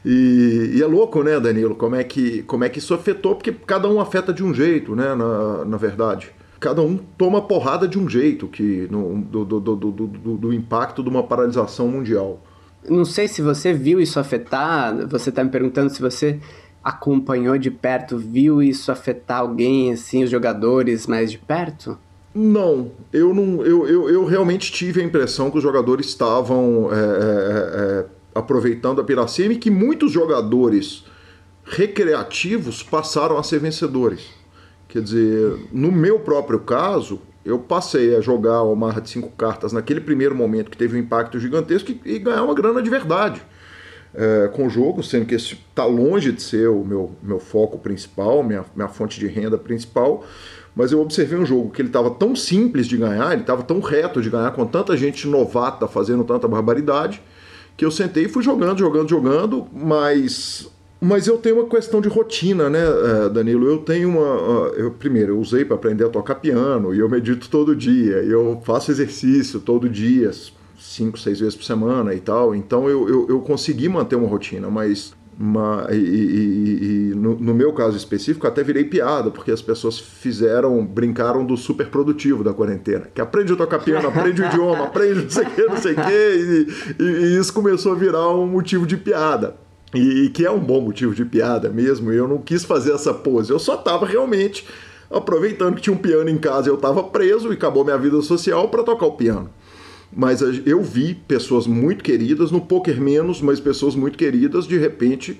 E, e, é louco, né, Danilo, como é, que, como é que isso afetou, porque cada um afeta de um jeito, né, na, na verdade. Cada um toma porrada de um jeito que no, do, do, do, do, do impacto de uma paralisação mundial. Não sei se você viu isso afetar, você está me perguntando se você acompanhou de perto, viu isso afetar alguém, assim, os jogadores mais de perto? Não, eu não, eu, eu, eu realmente tive a impressão que os jogadores estavam é, é, é, aproveitando a piracema e que muitos jogadores recreativos passaram a ser vencedores. Quer dizer, no meu próprio caso, eu passei a jogar o Marra de cinco cartas naquele primeiro momento que teve um impacto gigantesco e, e ganhar uma grana de verdade é, com o jogo, sendo que esse está longe de ser o meu, meu foco principal, minha, minha fonte de renda principal. Mas eu observei um jogo que ele estava tão simples de ganhar, ele estava tão reto de ganhar, com tanta gente novata fazendo tanta barbaridade, que eu sentei e fui jogando, jogando, jogando, mas mas eu tenho uma questão de rotina, né, eh, Danilo? Eu tenho uma. Eu, primeiro, eu usei para aprender a tocar piano e eu medito todo dia, eu faço exercício todo dia, cinco, seis vezes por semana e tal. Então eu, eu, eu consegui manter uma rotina, mas. Uma, e, e, e no, no, meu caso específico, até virei piada, porque as pessoas fizeram, brincaram do super produtivo da quarentena. Que aprende a tocar piano, aprende o idioma, aprende não sei o que, não sei o que, e isso começou a virar um motivo de piada. E, que é um bom motivo de piada mesmo, e eu não quis fazer essa pose, eu só estava realmente aproveitando que tinha um piano em casa, eu estava preso e acabou minha vida social para tocar o piano mas eu vi pessoas muito queridas, no poker menos, mas pessoas muito queridas, de repente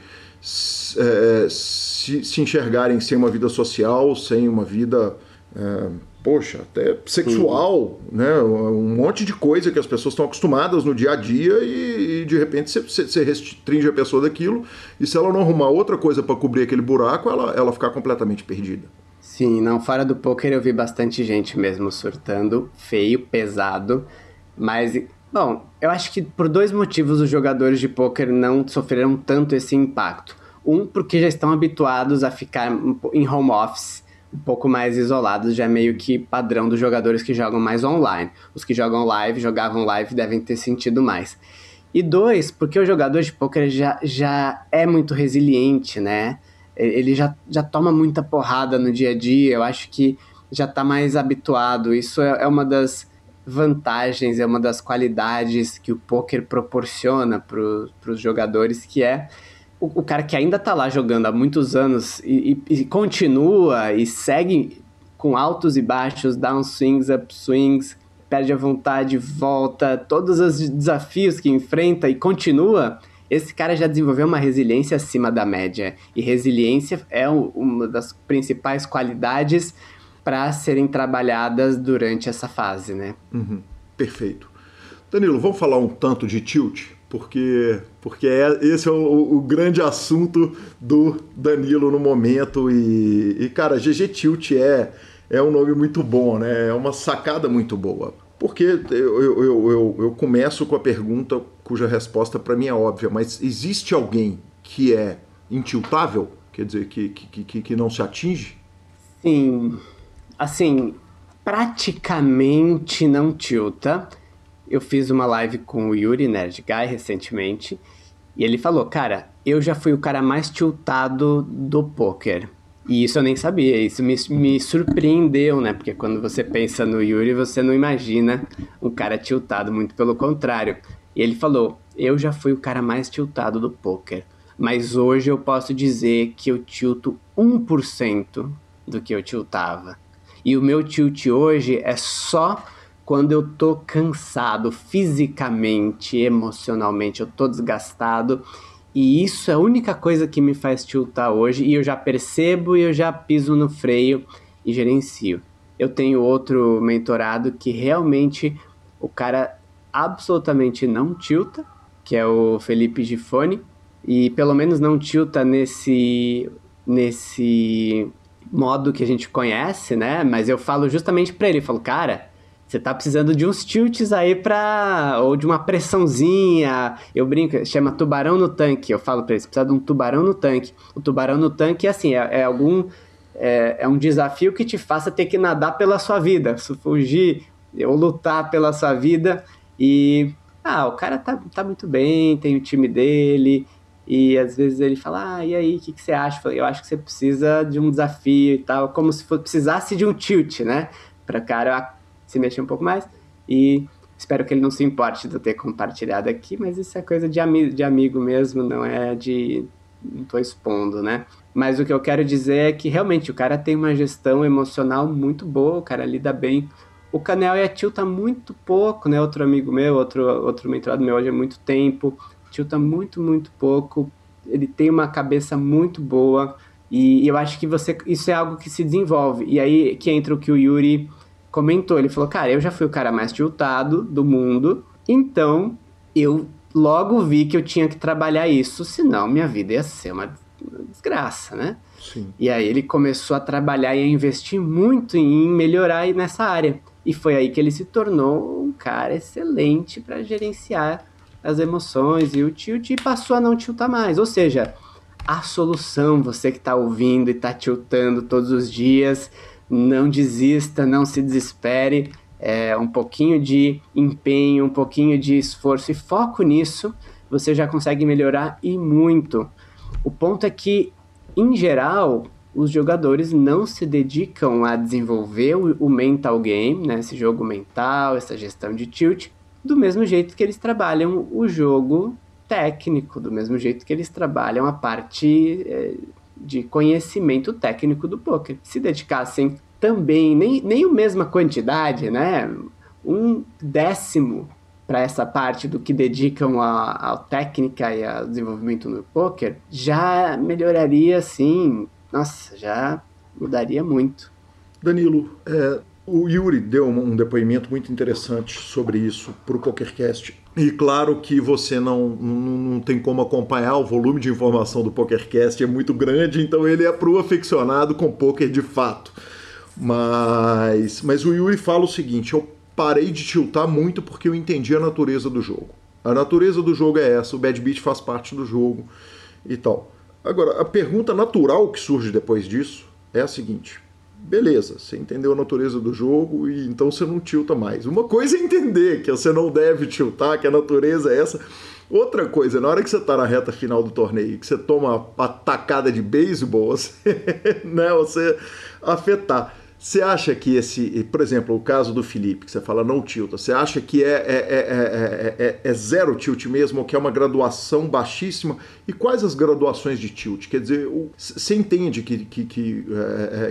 é, se, se, enxergarem sem uma vida social, sem uma vida, é, poxa, até sexual, uhum. né? Um monte de coisa que as pessoas estão acostumadas no dia a dia e, e de repente você, restringe a pessoa daquilo e se ela não arrumar outra coisa para cobrir aquele buraco, ela, ela ficar completamente perdida. Sim, não, fora do poker eu vi bastante gente mesmo surtando, feio, pesado. Mas, bom, eu acho que por dois motivos os jogadores de poker não sofreram tanto esse impacto. Um, porque já estão habituados a ficar em home office, um pouco mais isolados, já é meio que padrão dos jogadores que jogam mais online. Os que jogam live, jogavam live, devem ter sentido mais. E dois, porque o jogador de poker já, já é muito resiliente, né? Ele já, já toma muita porrada no dia a dia, eu acho que já está mais habituado. Isso é, é uma das vantagens, é uma das qualidades que o poker proporciona para os jogadores, que é o, o, cara que ainda está lá jogando há muitos anos e, e, e, continua e segue com altos e baixos, downswings, upswings, perde a vontade, volta, todos os desafios que enfrenta e continua, esse cara já desenvolveu uma resiliência acima da média. E resiliência é uma das principais qualidades para serem trabalhadas durante essa fase, né? Uhum, perfeito. Danilo, vamos falar um tanto de tilt, porque porque é, esse é o, o, grande assunto do Danilo no momento e, e cara, GG Tilt é é um nome muito bom, né? É uma sacada muito boa. Porque eu, eu, eu, eu começo com a pergunta cuja resposta para mim é óbvia, mas existe alguém que é intiltável? Quer dizer, que, que, que, que não se atinge? Sim, assim, praticamente não tilta. Eu fiz uma live com o Yuri Nerd Guy recentemente e ele falou: Cara, eu já fui o cara mais tiltado do poker. E isso eu nem sabia, isso me, me surpreendeu, né? Porque quando você pensa no Yuri, você não imagina um cara tiltado, muito pelo contrário. E ele falou: Eu já fui o cara mais tiltado do poker, mas hoje eu posso dizer que eu tilto 1% do que eu tiltava. E o meu tilt hoje é só quando eu tô cansado fisicamente, emocionalmente, eu tô desgastado. E isso é a única coisa que me faz tiltar hoje. E eu já percebo e eu já piso no freio e gerencio. Eu tenho outro mentorado que realmente o cara absolutamente não tilta, que é o Felipe Gifone. E pelo menos não tilta nesse, nesse modo que a gente conhece, né? Mas eu falo justamente para ele, falo, cara, você tá precisando de uns tilts aí pra. ou de uma pressãozinha. Eu brinco, chama tubarão no tanque. Eu falo pra ele, precisa de um tubarão no tanque. O tubarão no tanque, assim, é, é algum. É, é, um desafio que te faça ter que nadar pela sua vida, fugir ou lutar pela sua vida. E. Ah, o cara tá, tá muito bem, tem o time dele, e às vezes ele fala, ah, e aí, o que, que você acha? Eu acho que você precisa de um desafio e tal, como se for, precisasse de um tilt, né? Para o cara se mexer um pouco mais. E espero que ele não se importe de eu ter compartilhado aqui, mas isso é coisa de, ami de amigo mesmo, não é de. não tô expondo, né? Mas o que eu quero dizer é que realmente o cara tem uma gestão emocional muito boa, o cara lida bem. O Canel e a tilta muito pouco, né? Outro amigo meu, outro, outro mentorado meu hoje há muito tempo, tilta muito, muito pouco. Ele tem uma cabeça muito boa e eu acho que você isso é algo que se desenvolve. E aí que entra o que o Yuri comentou. Ele falou, cara, eu já fui o cara mais tiltado do mundo, então eu logo vi que eu tinha que trabalhar isso, senão minha vida ia ser uma desgraça, né? Sim. E aí ele começou a trabalhar e a investir muito em melhorar nessa área. E foi aí que ele se tornou um cara excelente para gerenciar as emoções e o tilt e passou a não tiltar mais. Ou seja, a solução, você que está ouvindo e está tiltando todos os dias, não desista, não se desespere é, um pouquinho de empenho, um pouquinho de esforço e foco nisso, você já consegue melhorar e muito. O ponto é que, em geral, os jogadores não se dedicam a desenvolver o, mental game, né, esse jogo mental, essa gestão de tilt, do mesmo jeito que eles trabalham o jogo técnico, do mesmo jeito que eles trabalham a parte é, de conhecimento técnico do poker. Se dedicassem também, nem, nem a mesma quantidade, né? Um décimo para essa parte do que dedicam à técnica e ao desenvolvimento no poker, já melhoraria, sim. Nossa, já mudaria muito. Danilo, é, o Yuri deu um depoimento muito interessante sobre isso para o PokerCast. E claro que você não, não, tem como acompanhar, o volume de informação do PokerCast é muito grande, então ele é para o aficionado com poker de fato. Mas, mas o Yuri fala o seguinte: eu parei de tiltar muito porque eu entendi a natureza do jogo. A natureza do jogo é essa, o Bad Beat faz parte do jogo e tal. Agora, a pergunta natural que surge depois disso é a seguinte: beleza, você entendeu a natureza do jogo e então você não tilta mais. Uma coisa é entender que você não deve tiltar, que a natureza é essa. Outra coisa, na hora que você está na reta final do torneio, que você toma a tacada de beisebol, você, né, você afetar. Você acha que esse, por exemplo, o caso do Felipe, que você fala não tilta, você acha que é, é, é, é, zero tilt mesmo, ou que é uma graduação baixíssima? E quais as graduações de tilt? Quer dizer, você entende que, que, que,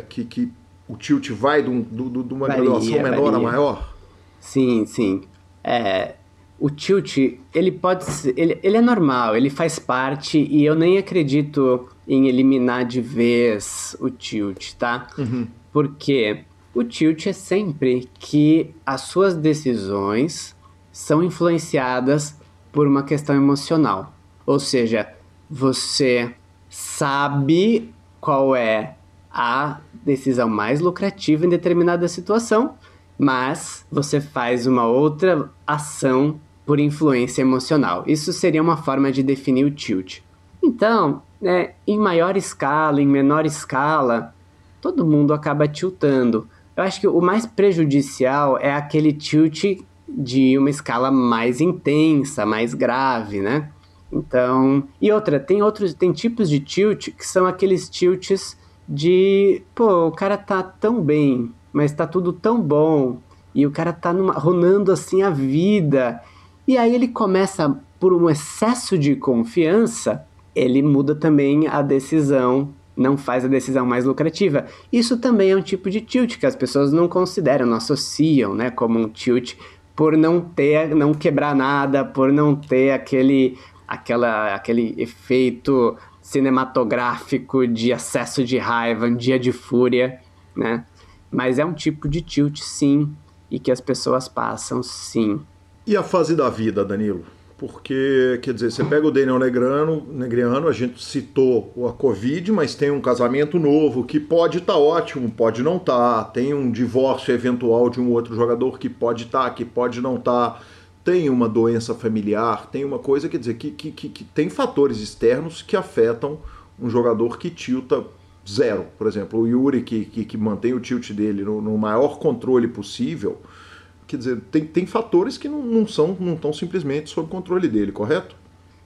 que, que o tilt vai de, um, de, de uma varia, graduação menor varia. a maior? Sim, sim. É, o tilt, ele pode ser, ele, ele é normal, ele faz parte e eu nem acredito em eliminar de vez o tilt, tá? Uhum. Porque o tilt é sempre que as suas decisões são influenciadas por uma questão emocional. Ou seja, você sabe qual é a decisão mais lucrativa em determinada situação, mas você faz uma outra ação por influência emocional. Isso seria uma forma de definir o tilt. Então, né, em maior escala, em menor escala, todo mundo acaba tiltando. Eu acho que o mais prejudicial é aquele tilt de uma escala mais intensa, mais grave, né? Então, e outra, tem outros, tem tipos de tilt que são aqueles tilts de, pô, o cara tá tão bem, mas tá tudo tão bom, e o cara tá numa, ronando assim a vida. E aí ele começa por um excesso de confiança, ele muda também a decisão não faz a decisão mais lucrativa. Isso também é um tipo de tilt que as pessoas não consideram, não associam, né, como um tilt por não ter, não quebrar nada, por não ter aquele, aquela, aquele efeito cinematográfico de acesso de raiva, um dia de fúria, né? Mas é um tipo de tilt, sim, e que as pessoas passam, sim. E a fase da vida, Danilo? porque, quer dizer, você pega o Daniel Negrano, Negriano, a gente citou a Covid, mas tem um casamento novo que pode estar tá ótimo, pode não estar, tá. tem um divórcio eventual de um outro jogador que pode estar, tá, que pode não estar, tá. Tem uma doença familiar, tem uma coisa, quer dizer, que, que, que, que tem fatores externos que afetam um jogador que tilta zero. Por exemplo, o Yuri, que, que, que mantém o tilt dele no, no maior controle possível, Quer dizer, tem, tem fatores que não, não são, não estão simplesmente sob controle dele, correto?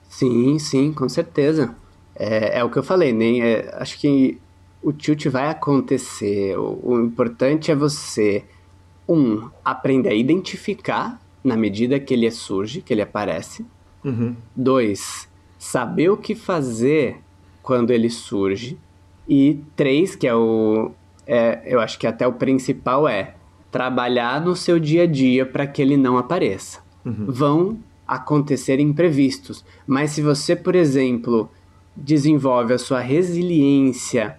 Sim, sim, com certeza. É, é o que eu falei, nem é, acho que o tilt vai acontecer. O, o, importante é você, um, aprender a identificar na medida que ele surge, que ele aparece. Uhum. Dois, saber o que fazer quando ele surge. E três, que é o. É, eu acho que até o principal é trabalhar no seu dia a dia para que ele não apareça. Uhum. Vão acontecer imprevistos, mas se você, por exemplo, desenvolve a sua resiliência,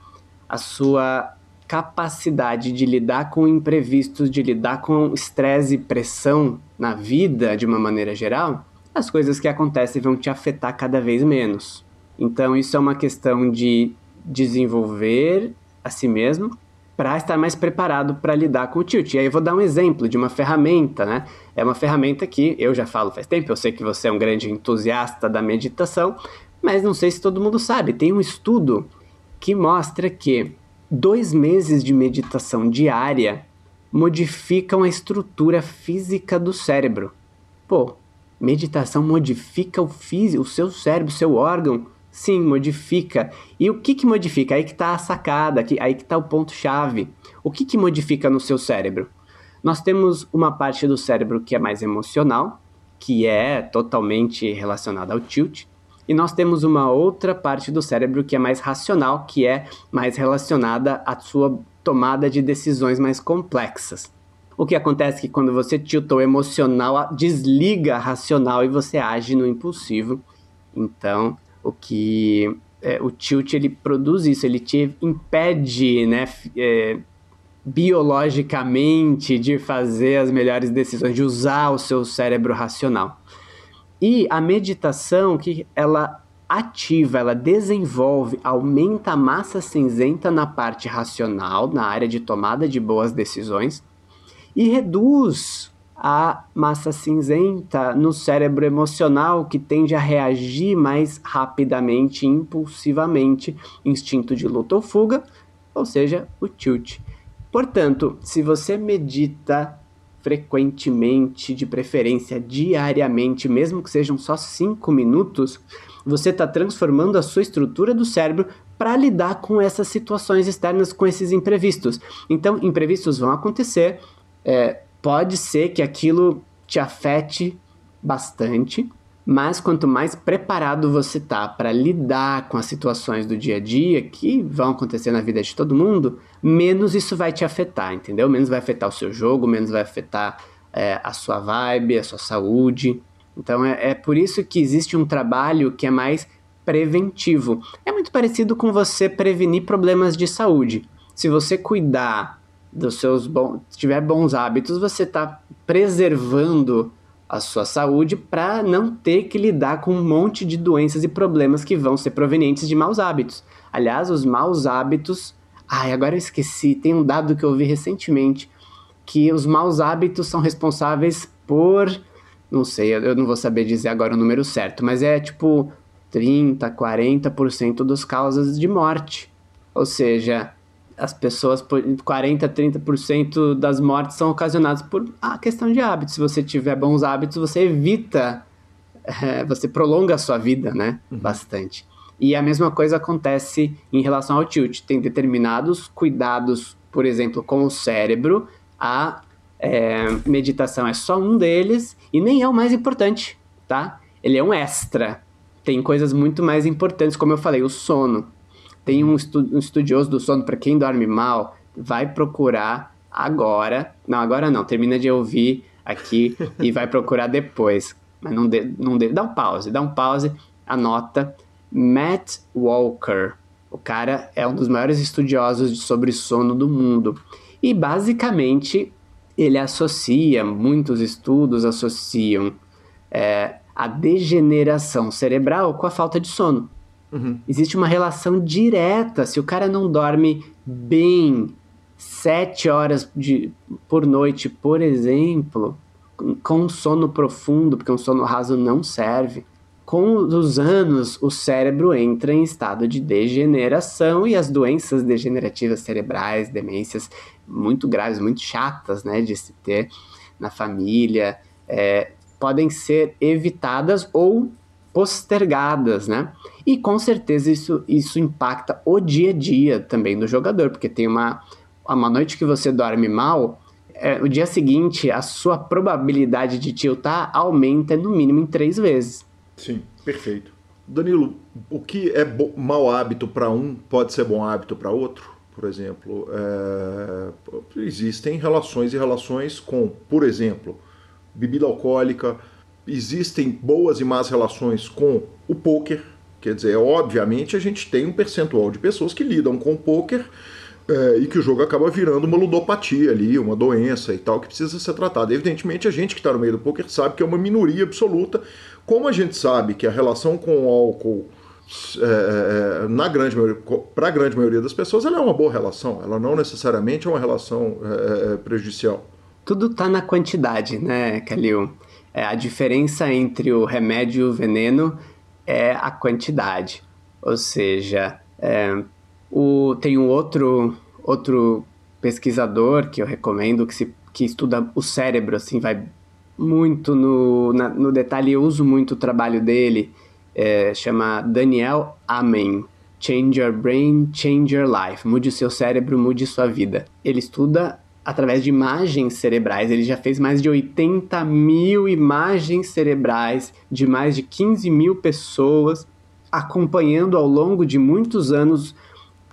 a sua capacidade de lidar com imprevistos, de lidar com estresse e pressão na vida de uma maneira geral, as coisas que acontecem vão te afetar cada vez menos. Então, isso é uma questão de desenvolver a si mesmo para estar mais preparado para lidar com o tilt. E aí eu vou dar um exemplo de uma ferramenta, né? É uma ferramenta que eu já falo faz tempo, eu sei que você é um grande entusiasta da meditação, mas não sei se todo mundo sabe. Tem um estudo que mostra que dois meses de meditação diária modificam a estrutura física do cérebro. Pô, meditação modifica o físico, o seu cérebro, o seu órgão Sim, modifica. E o que, que modifica? Aí que está a sacada, aí que está o ponto-chave. O que, que modifica no seu cérebro? Nós temos uma parte do cérebro que é mais emocional, que é totalmente relacionada ao tilt, e nós temos uma outra parte do cérebro que é mais racional, que é mais relacionada à sua tomada de decisões mais complexas. O que acontece é que quando você tilta o emocional, desliga a racional e você age no impulsivo. Então, o que é, o tilt ele produz isso, ele te impede, né, é, biologicamente de fazer as melhores decisões, de usar o seu cérebro racional. E a meditação que ela ativa, ela desenvolve, aumenta a massa cinzenta na parte racional, na área de tomada de boas decisões e reduz a massa cinzenta no cérebro emocional que tende a reagir mais rapidamente, impulsivamente, instinto de luta ou fuga, ou seja, o tilt. Portanto, se você medita frequentemente, de preferência diariamente, mesmo que sejam só 5 minutos, você está transformando a sua estrutura do cérebro para lidar com essas situações externas, com esses imprevistos. Então, imprevistos vão acontecer. É, pode ser que aquilo te afete bastante, mas quanto mais preparado você tá para lidar com as situações do dia a dia que vão acontecer na vida de todo mundo, menos isso vai te afetar, entendeu? Menos vai afetar o seu jogo, menos vai afetar é, a sua vibe, a sua saúde. Então é, é por isso que existe um trabalho que é mais preventivo. É muito parecido com você prevenir problemas de saúde. Se você cuidar dos seus bons, tiver bons hábitos, você está preservando a sua saúde para não ter que lidar com um monte de doenças e problemas que vão ser provenientes de maus hábitos. Aliás, os maus hábitos. Ai, agora eu esqueci, tem um dado que eu vi recentemente que os maus hábitos são responsáveis por. Não sei, eu não vou saber dizer agora o número certo, mas é tipo 30, 40% dos causas de morte. Ou seja, as pessoas, 40, 30% das mortes são ocasionadas por a questão de hábitos. Se você tiver bons hábitos, você evita, é, você prolonga a sua vida, né? Uhum. Bastante. E a mesma coisa acontece em relação ao tilt. Tem determinados cuidados, por exemplo, com o cérebro. A é, meditação é só um deles e nem é o mais importante, tá? Ele é um extra. Tem coisas muito mais importantes, como eu falei, o sono. Tem um, estu um estudioso do sono, para quem dorme mal, vai procurar agora. Não, agora não, termina de ouvir aqui e vai procurar depois. Mas não dê, não dê, dá um pause, dá um pause, anota. Matt Walker. O cara é um dos maiores estudiosos sobre sono do mundo. E basicamente ele associa, muitos estudos associam é, a degeneração cerebral com a falta de sono. Uhum. Existe uma relação direta. Se o cara não dorme bem sete horas de, por noite, por exemplo, com sono profundo, porque um sono raso não serve, com os anos o cérebro entra em estado de degeneração e as doenças degenerativas cerebrais, demências muito graves, muito chatas, né, de se ter na família, é, podem ser evitadas ou postergadas, né? E com certeza isso, isso impacta o dia a dia também do jogador, porque tem uma, uma noite que você dorme mal, é, o dia seguinte a sua probabilidade de tiltar aumenta no mínimo em três vezes. Sim, perfeito. Danilo, o que é mau hábito para um pode ser bom hábito para outro? Por exemplo, é... existem relações e relações com, por exemplo, bebida alcoólica, existem boas e más relações com o poker. Quer dizer, obviamente a gente tem um percentual de pessoas que lidam com o poker é, e que o jogo acaba virando uma ludopatia ali, uma doença e tal, que precisa ser tratada. Evidentemente, a gente que está no meio do poker sabe que é uma minoria absoluta. Como a gente sabe que a relação com o álcool, é, é na grande para a grande maioria das pessoas, ela é uma boa relação, ela não necessariamente é uma relação é, é prejudicial. Tudo está na quantidade, né, Calil? É, a diferença entre o remédio e o veneno é a quantidade. Ou seja, é, o, tem um outro, outro pesquisador que eu recomendo que, se, que estuda o cérebro, assim, vai muito no, na, no detalhe, eu uso muito o trabalho dele, é, chama Daniel Amen. Change Your Brain, Change Your Life. Mude o seu cérebro, mude sua vida. Ele estuda através de imagens cerebrais. Ele já fez mais de 80 mil imagens cerebrais de mais de 15 mil pessoas, acompanhando ao longo de muitos anos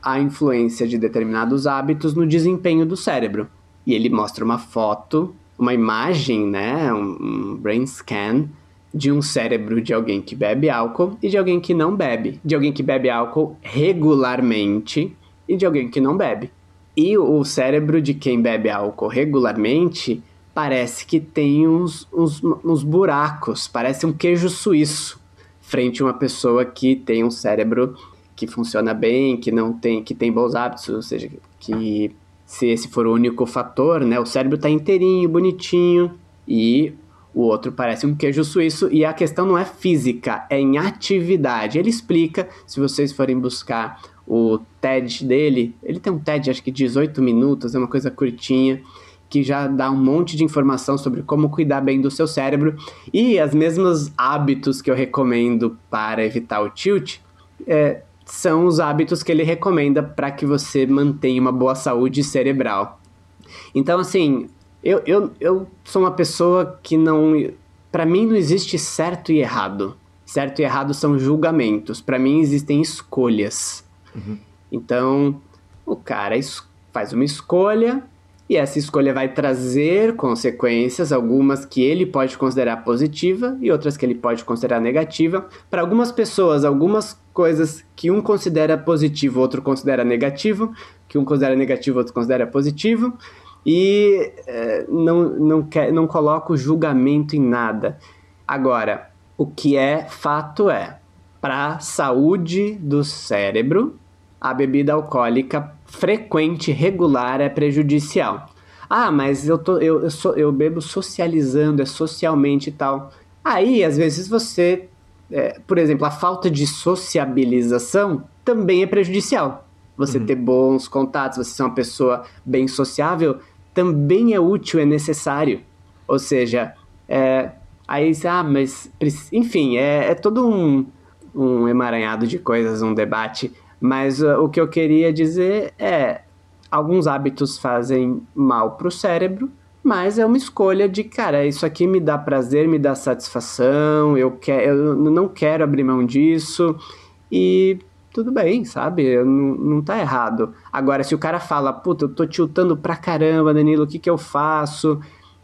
a influência de determinados hábitos no desempenho do cérebro. E ele mostra uma foto, uma imagem, né, um, brain scan de um cérebro de alguém que bebe álcool e de alguém que não bebe, de alguém que bebe álcool regularmente e de alguém que não bebe. E o cérebro de quem bebe álcool regularmente parece que tem uns, uns, uns buracos, parece um queijo suíço, frente a uma pessoa que tem um cérebro que funciona bem, que não tem, que tem bons hábitos, ou seja, que se esse for o único fator, né, o cérebro está inteirinho, bonitinho, e o outro parece um queijo suíço, e a questão não é física, é em atividade. Ele explica, se vocês forem buscar o TED dele, ele tem um TED acho que 18 minutos, é uma coisa curtinha, que já dá um monte de informação sobre como cuidar bem do seu cérebro e as mesmos hábitos que eu recomendo para evitar o tilt, é, são os hábitos que ele recomenda para que você mantenha uma boa saúde cerebral. Então, assim, eu, eu, eu sou uma pessoa que não. Para mim, não existe certo e errado. Certo e errado são julgamentos. Para mim, existem escolhas. Uhum. Então, o cara faz uma escolha e essa escolha vai trazer consequências, algumas que ele pode considerar positiva e outras que ele pode considerar negativa. Para algumas pessoas, algumas coisas que um considera positivo, outro considera negativo, que um considera negativo, outro considera positivo, e é, não, não, quer, não coloca o julgamento em nada. Agora, o que é fato é, para a saúde do cérebro, a bebida alcoólica frequente, regular, é prejudicial. Ah, mas eu, tô, eu, eu, sou, eu bebo socializando, é socialmente e tal. Aí, às vezes, você é, por exemplo, a falta de sociabilização também é prejudicial. Você uhum. ter bons contatos, você ser uma pessoa bem sociável, também é útil, é necessário. Ou seja, é, aí, ah, mas, enfim, é, é todo um, um emaranhado de coisas, um debate. Mas uh, o que eu queria dizer é: alguns hábitos fazem mal para o cérebro, mas é uma escolha de, cara, isso aqui me dá prazer, me dá satisfação, eu, quer, eu não quero abrir mão disso e tudo bem, sabe? Não, não tá errado. Agora, se o cara fala, puta, eu tô tiltando pra caramba, Danilo, o que que eu faço?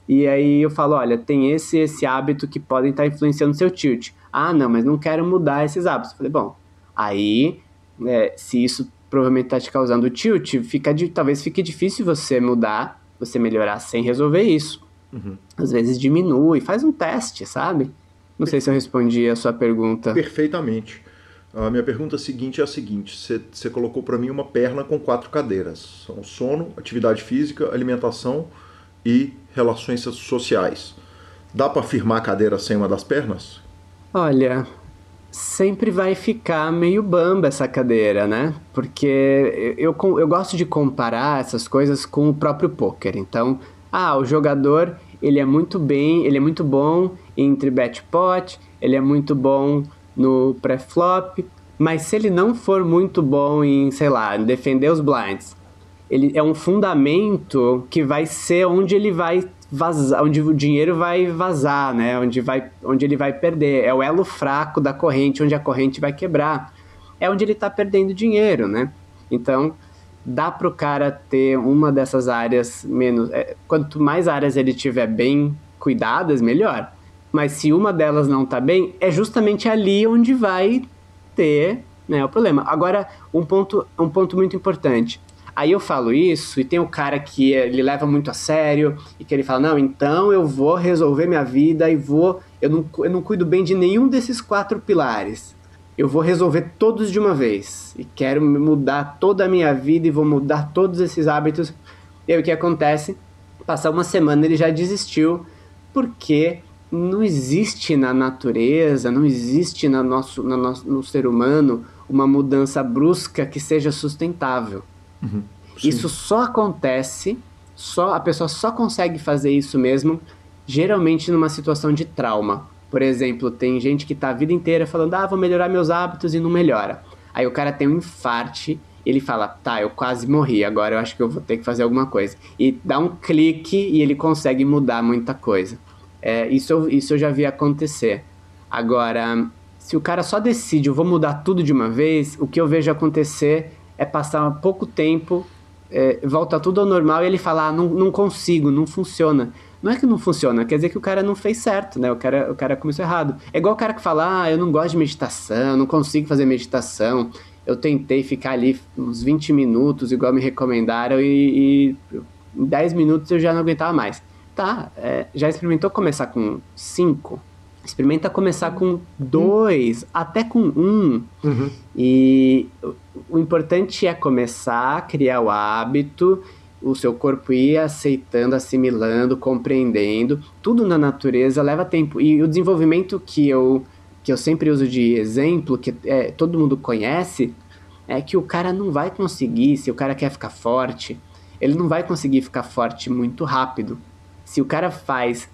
E aí eu falo, olha, tem esse esse hábito que podem estar tá influenciando seu tilt. Ah, não, mas não quero mudar esses hábitos. Eu falei, bom, aí, é, se isso provavelmente tá te causando tilt, fica de, talvez fique difícil você mudar você melhorar sem resolver isso. Uhum. Às vezes diminui, faz um teste, sabe? Não sei se eu respondi a sua pergunta. Perfeitamente. A minha pergunta seguinte é a seguinte: você colocou para mim uma perna com quatro cadeiras. São sono, atividade física, alimentação e relações sociais. Dá para firmar a cadeira sem uma das pernas? Olha, sempre vai ficar meio bamba essa cadeira, né? Porque eu, eu, eu gosto de comparar essas coisas com o próprio poker. Então, ah, o jogador ele é muito bem, ele é muito bom entre bet pot, ele é muito bom no pré-flop, mas se ele não for muito bom em, sei lá, defender os blinds, ele é um fundamento que vai ser onde ele vai vazar, onde o dinheiro vai vazar, né? Onde, vai, onde ele vai perder. É o elo fraco da corrente, onde a corrente vai quebrar. É onde ele está perdendo dinheiro, né? Então, dá para o cara ter uma dessas áreas menos. É, quanto mais áreas ele tiver bem cuidadas, melhor. Mas se uma delas não está bem, é justamente ali onde vai ter né, o problema. Agora, um ponto, um ponto muito importante. Aí eu falo isso e tem o cara que ele leva muito a sério e que ele fala: Não, então eu vou resolver minha vida e vou. Eu não, eu não cuido bem de nenhum desses quatro pilares. Eu vou resolver todos de uma vez e quero mudar toda a minha vida e vou mudar todos esses hábitos. E aí o que acontece? Passar uma semana ele já desistiu porque não existe na natureza, não existe na nosso, na nosso, no ser humano uma mudança brusca que seja sustentável. Uhum, isso só acontece, só a pessoa só consegue fazer isso mesmo, geralmente numa situação de trauma. Por exemplo, tem gente que está a vida inteira falando, ah, vou melhorar meus hábitos e não melhora. Aí o cara tem um infarte ele fala, tá, eu quase morri, agora eu acho que eu vou ter que fazer alguma coisa. E dá um clique e ele consegue mudar muita coisa. É, isso, isso eu já vi acontecer. Agora, se o cara só decide, eu vou mudar tudo de uma vez, o que eu vejo acontecer é passar pouco tempo, é, volta tudo ao normal e ele fala, ah, não, não consigo, não funciona. Não é que não funciona, quer dizer que o cara não fez certo, né? O cara, o cara começou errado. É igual o cara que fala, ah, eu não gosto de meditação, não consigo fazer meditação. Eu tentei ficar ali uns 20 minutos, igual me recomendaram, e, e em 10 minutos eu já não aguentava mais. Tá, é, já experimentou começar com 5? Experimenta começar com dois, até com um. Uhum. E o importante é começar a criar o hábito, o seu corpo ir aceitando, assimilando, compreendendo. Tudo na natureza leva tempo. E o desenvolvimento que eu, que eu sempre uso de exemplo, que é, todo mundo conhece, é que o cara não vai conseguir, se o cara quer ficar forte, ele não vai conseguir ficar forte muito rápido. Se o cara faz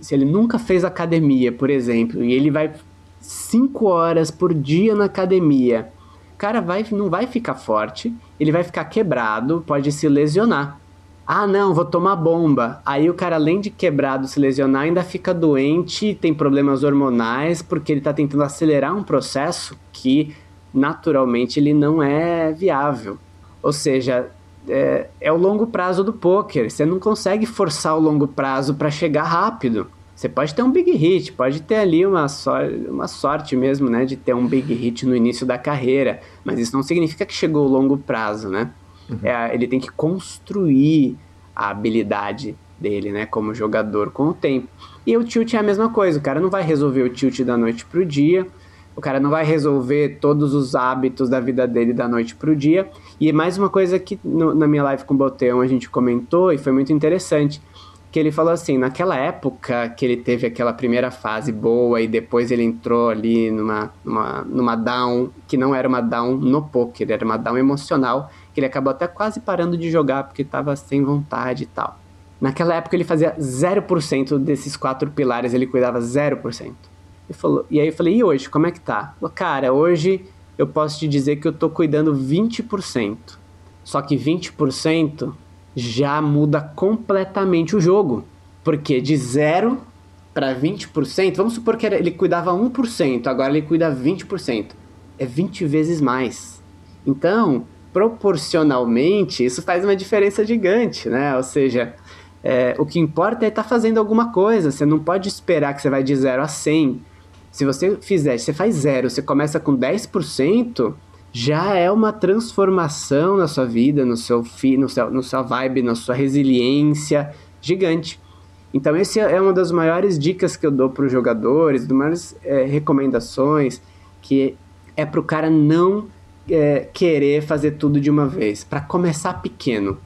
se ele nunca fez academia, por exemplo, e ele vai 5 horas por dia na academia, o cara vai, não vai ficar forte, ele vai ficar quebrado, pode se lesionar. Ah, não, vou tomar bomba. Aí o cara, além de quebrado, se lesionar, ainda fica doente, tem problemas hormonais, porque ele está tentando acelerar um processo que naturalmente ele não é viável. Ou seja, é, é o longo prazo do poker. Você não consegue forçar o longo prazo para chegar rápido. Você pode ter um big hit, pode ter ali uma, so uma sorte mesmo, né, de ter um big hit no início da carreira, mas isso não significa que chegou o longo prazo, né? Uhum. É, ele tem que construir a habilidade dele, né, como jogador com o tempo. E o tilt é a mesma coisa, o cara não vai resolver o tilt da noite pro dia, o cara não vai resolver todos os hábitos da vida dele da noite pro dia. E mais uma coisa que no, na minha live com o Botão a gente comentou e foi muito interessante, que ele falou assim, naquela época que ele teve aquela primeira fase boa e depois ele entrou ali numa, numa, numa down, que não era uma down no poker, era uma down emocional, que ele acabou até quase parando de jogar porque estava sem vontade e tal. Naquela época ele fazia 0% desses quatro pilares, ele cuidava 0%. Ele falou, e aí eu falei, e hoje, como é que tá? Falei, Cara, hoje eu posso te dizer que eu tô cuidando 20%. Só que 20% já muda completamente o jogo. Porque de 0 para 20%, vamos supor que ele cuidava 1%, agora ele cuida 20%. É 20 vezes mais. Então, proporcionalmente, isso faz uma diferença gigante, né? Ou seja, é, o que importa é estar tá fazendo alguma coisa. Você não pode esperar que você vai de 0 a 100 se você fizer, você faz zero, você começa com 10%, já é uma transformação na sua vida, no seu, fi, no seu, no sua vibe, na sua resiliência gigante. Então, esse é uma das maiores dicas que eu dou para os jogadores, das maiores é, recomendações, que é para o cara não é, querer fazer tudo de uma vez, para começar pequeno.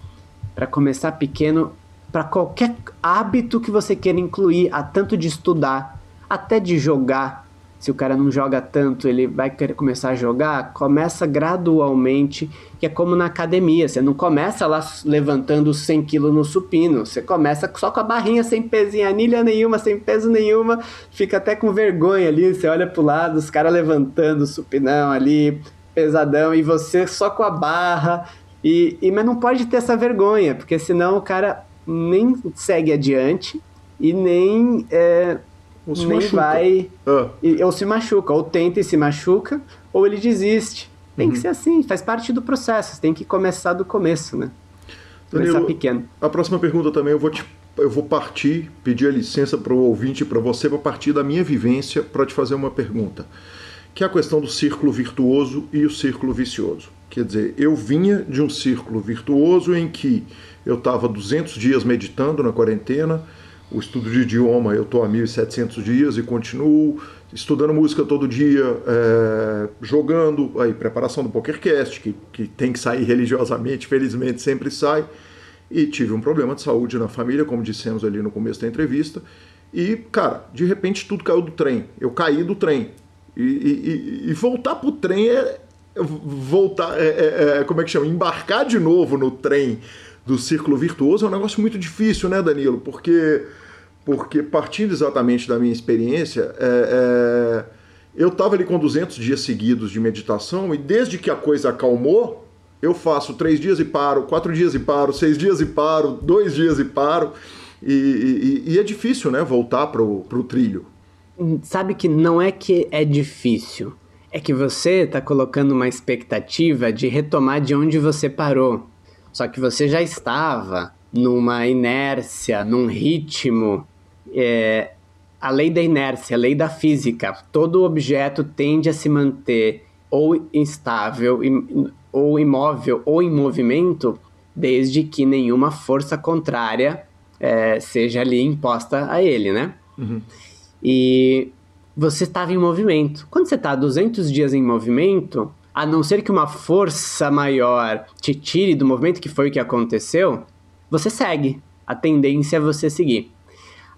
Para começar pequeno, para qualquer hábito que você queira incluir, a tanto de estudar, até de jogar. Se o cara não joga tanto, ele vai querer começar a jogar, começa gradualmente, que é como na academia, você não começa lá levantando 100 quilos no supino, você começa só com a barrinha sem pezinho, anilha nenhuma, sem peso nenhuma, fica até com vergonha ali, você olha pro lado, os caras levantando supinão ali, pesadão, e você só com a barra, E, e, mas não pode ter essa vergonha, porque senão o cara nem segue adiante e nem, é, nem machuca. vai. Ah. E, ou se machuca, ou tenta e se machuca, ou ele desiste. Tem uhum. que ser assim, faz parte do processo, tem que começar do começo, né? Começar Danilo, pequeno. A próxima pergunta também eu vou te eu vou partir, pedir a licença para o ouvinte, para você, para partir da minha vivência, para te fazer uma pergunta, que é a questão do círculo virtuoso e o círculo vicioso. Quer dizer, eu vinha de um círculo virtuoso em que eu estava 200 dias meditando na quarentena, o estudo de idioma eu estou há 1.700 dias e continuo estudando música todo dia, é, jogando, aí preparação do PokerCast, que, que tem que sair religiosamente, felizmente sempre sai, e tive um problema de saúde na família, como dissemos ali no começo da entrevista. E, cara, de repente tudo caiu do trem. Eu caí do trem. E, e, e voltar pro trem é. Voltar. É, é, é, como é que chama? Embarcar de novo no trem do círculo virtuoso é um negócio muito difícil, né, Danilo? Porque, porque partindo exatamente da minha experiência, é, é eu estava ali com 200 dias seguidos de meditação e desde que a coisa acalmou, eu faço três dias e paro, quatro dias e paro, seis dias e paro, dois dias e paro. E, e, e é difícil, né, voltar pro, pro trilho. Sabe que não é que é difícil, é que você está colocando uma expectativa de retomar de onde você parou. Só que você já estava numa inércia, num ritmo. É, a lei da inércia, a lei da física, todo objeto tende a se manter ou instável ou imóvel ou em movimento, desde que nenhuma força contrária é, seja ali imposta a ele, né? Uhum. E você estava em movimento. Quando você está 200 dias em movimento, a não ser que uma força maior te tire do movimento, que foi o que aconteceu, você segue. A tendência é você seguir.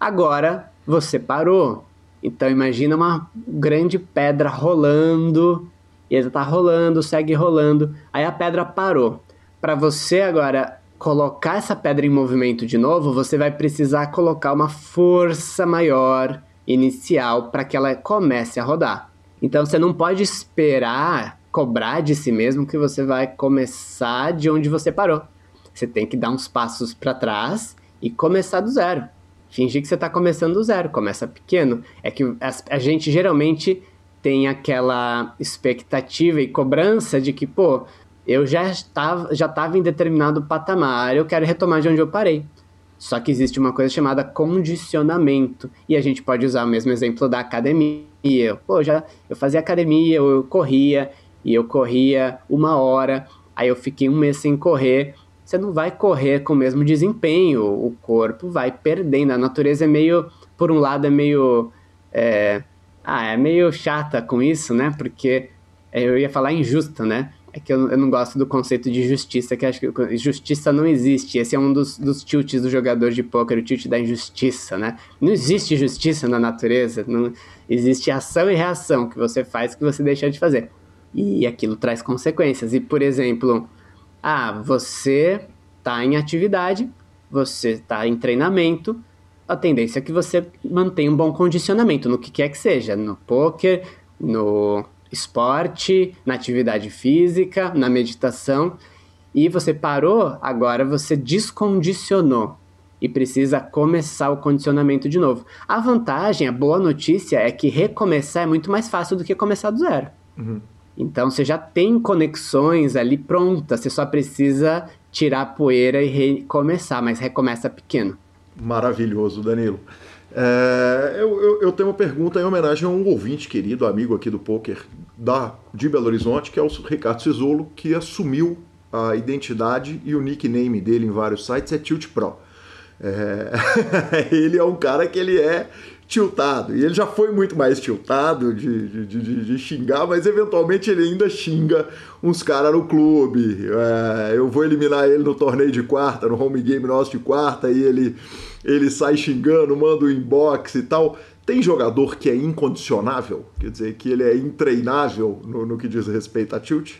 Agora, você parou. Então imagina uma grande pedra rolando e ele tá rolando, segue rolando. Aí a pedra parou. Para você agora colocar essa pedra em movimento de novo, você vai precisar colocar uma força maior inicial para que ela comece a rodar. Então você não pode esperar cobrar de si mesmo que você vai começar de onde você parou. Você tem que dar uns passos para trás e começar do zero. Fingir que você está começando do zero, começa pequeno. É que a gente geralmente tem aquela expectativa e cobrança de que, pô, eu já estava, já estava em determinado patamar, eu quero retomar de onde eu parei. Só que existe uma coisa chamada condicionamento. E a gente pode usar o mesmo exemplo da academia. Pô, já eu fazia academia, eu corria, e eu corria uma hora, aí eu fiquei um mês sem correr. Você não vai correr com o mesmo desempenho, o corpo vai perdendo. A natureza é meio, por um lado, é meio. É, ah, é meio chata com isso, né? Porque eu ia falar injusta, né? É que eu, eu não gosto do conceito de justiça, que acho que justiça não existe. Esse é um dos, dos tilts do jogador de pôquer, o tilt da injustiça, né? Não existe justiça na natureza, não existe ação e reação que você faz que você deixa de fazer. E aquilo traz consequências. E, por exemplo, ah, você está em atividade, você está em treinamento, a tendência é que você mantenha um bom condicionamento no que quer que seja, no poker, no esporte, na atividade física, na meditação. E você parou, agora você descondicionou e precisa começar o condicionamento de novo. A vantagem, a boa notícia é que recomeçar é muito mais fácil do que começar do zero. Uhum. Então você já tem conexões ali prontas, você só precisa tirar a poeira e recomeçar, mas recomeça pequeno. Maravilhoso, Danilo. É, eu, eu, eu, tenho uma pergunta em homenagem a um ouvinte querido, amigo aqui do poker da, de Belo Horizonte, que é o Ricardo Cisolo, que assumiu a identidade e o nickname dele em vários sites é Tilt Pro. É, ele é um cara que ele é tiltado. E ele já foi muito mais tiltado de, de, de, de xingar, mas eventualmente ele ainda xinga uns caras no clube. É, eu vou eliminar ele no torneio de quarta, no home game nosso de quarta, e ele, ele sai xingando, manda o um inbox e tal. Tem jogador que é incondicionável? Quer dizer, que ele é intreinável no, no que diz respeito a tilt?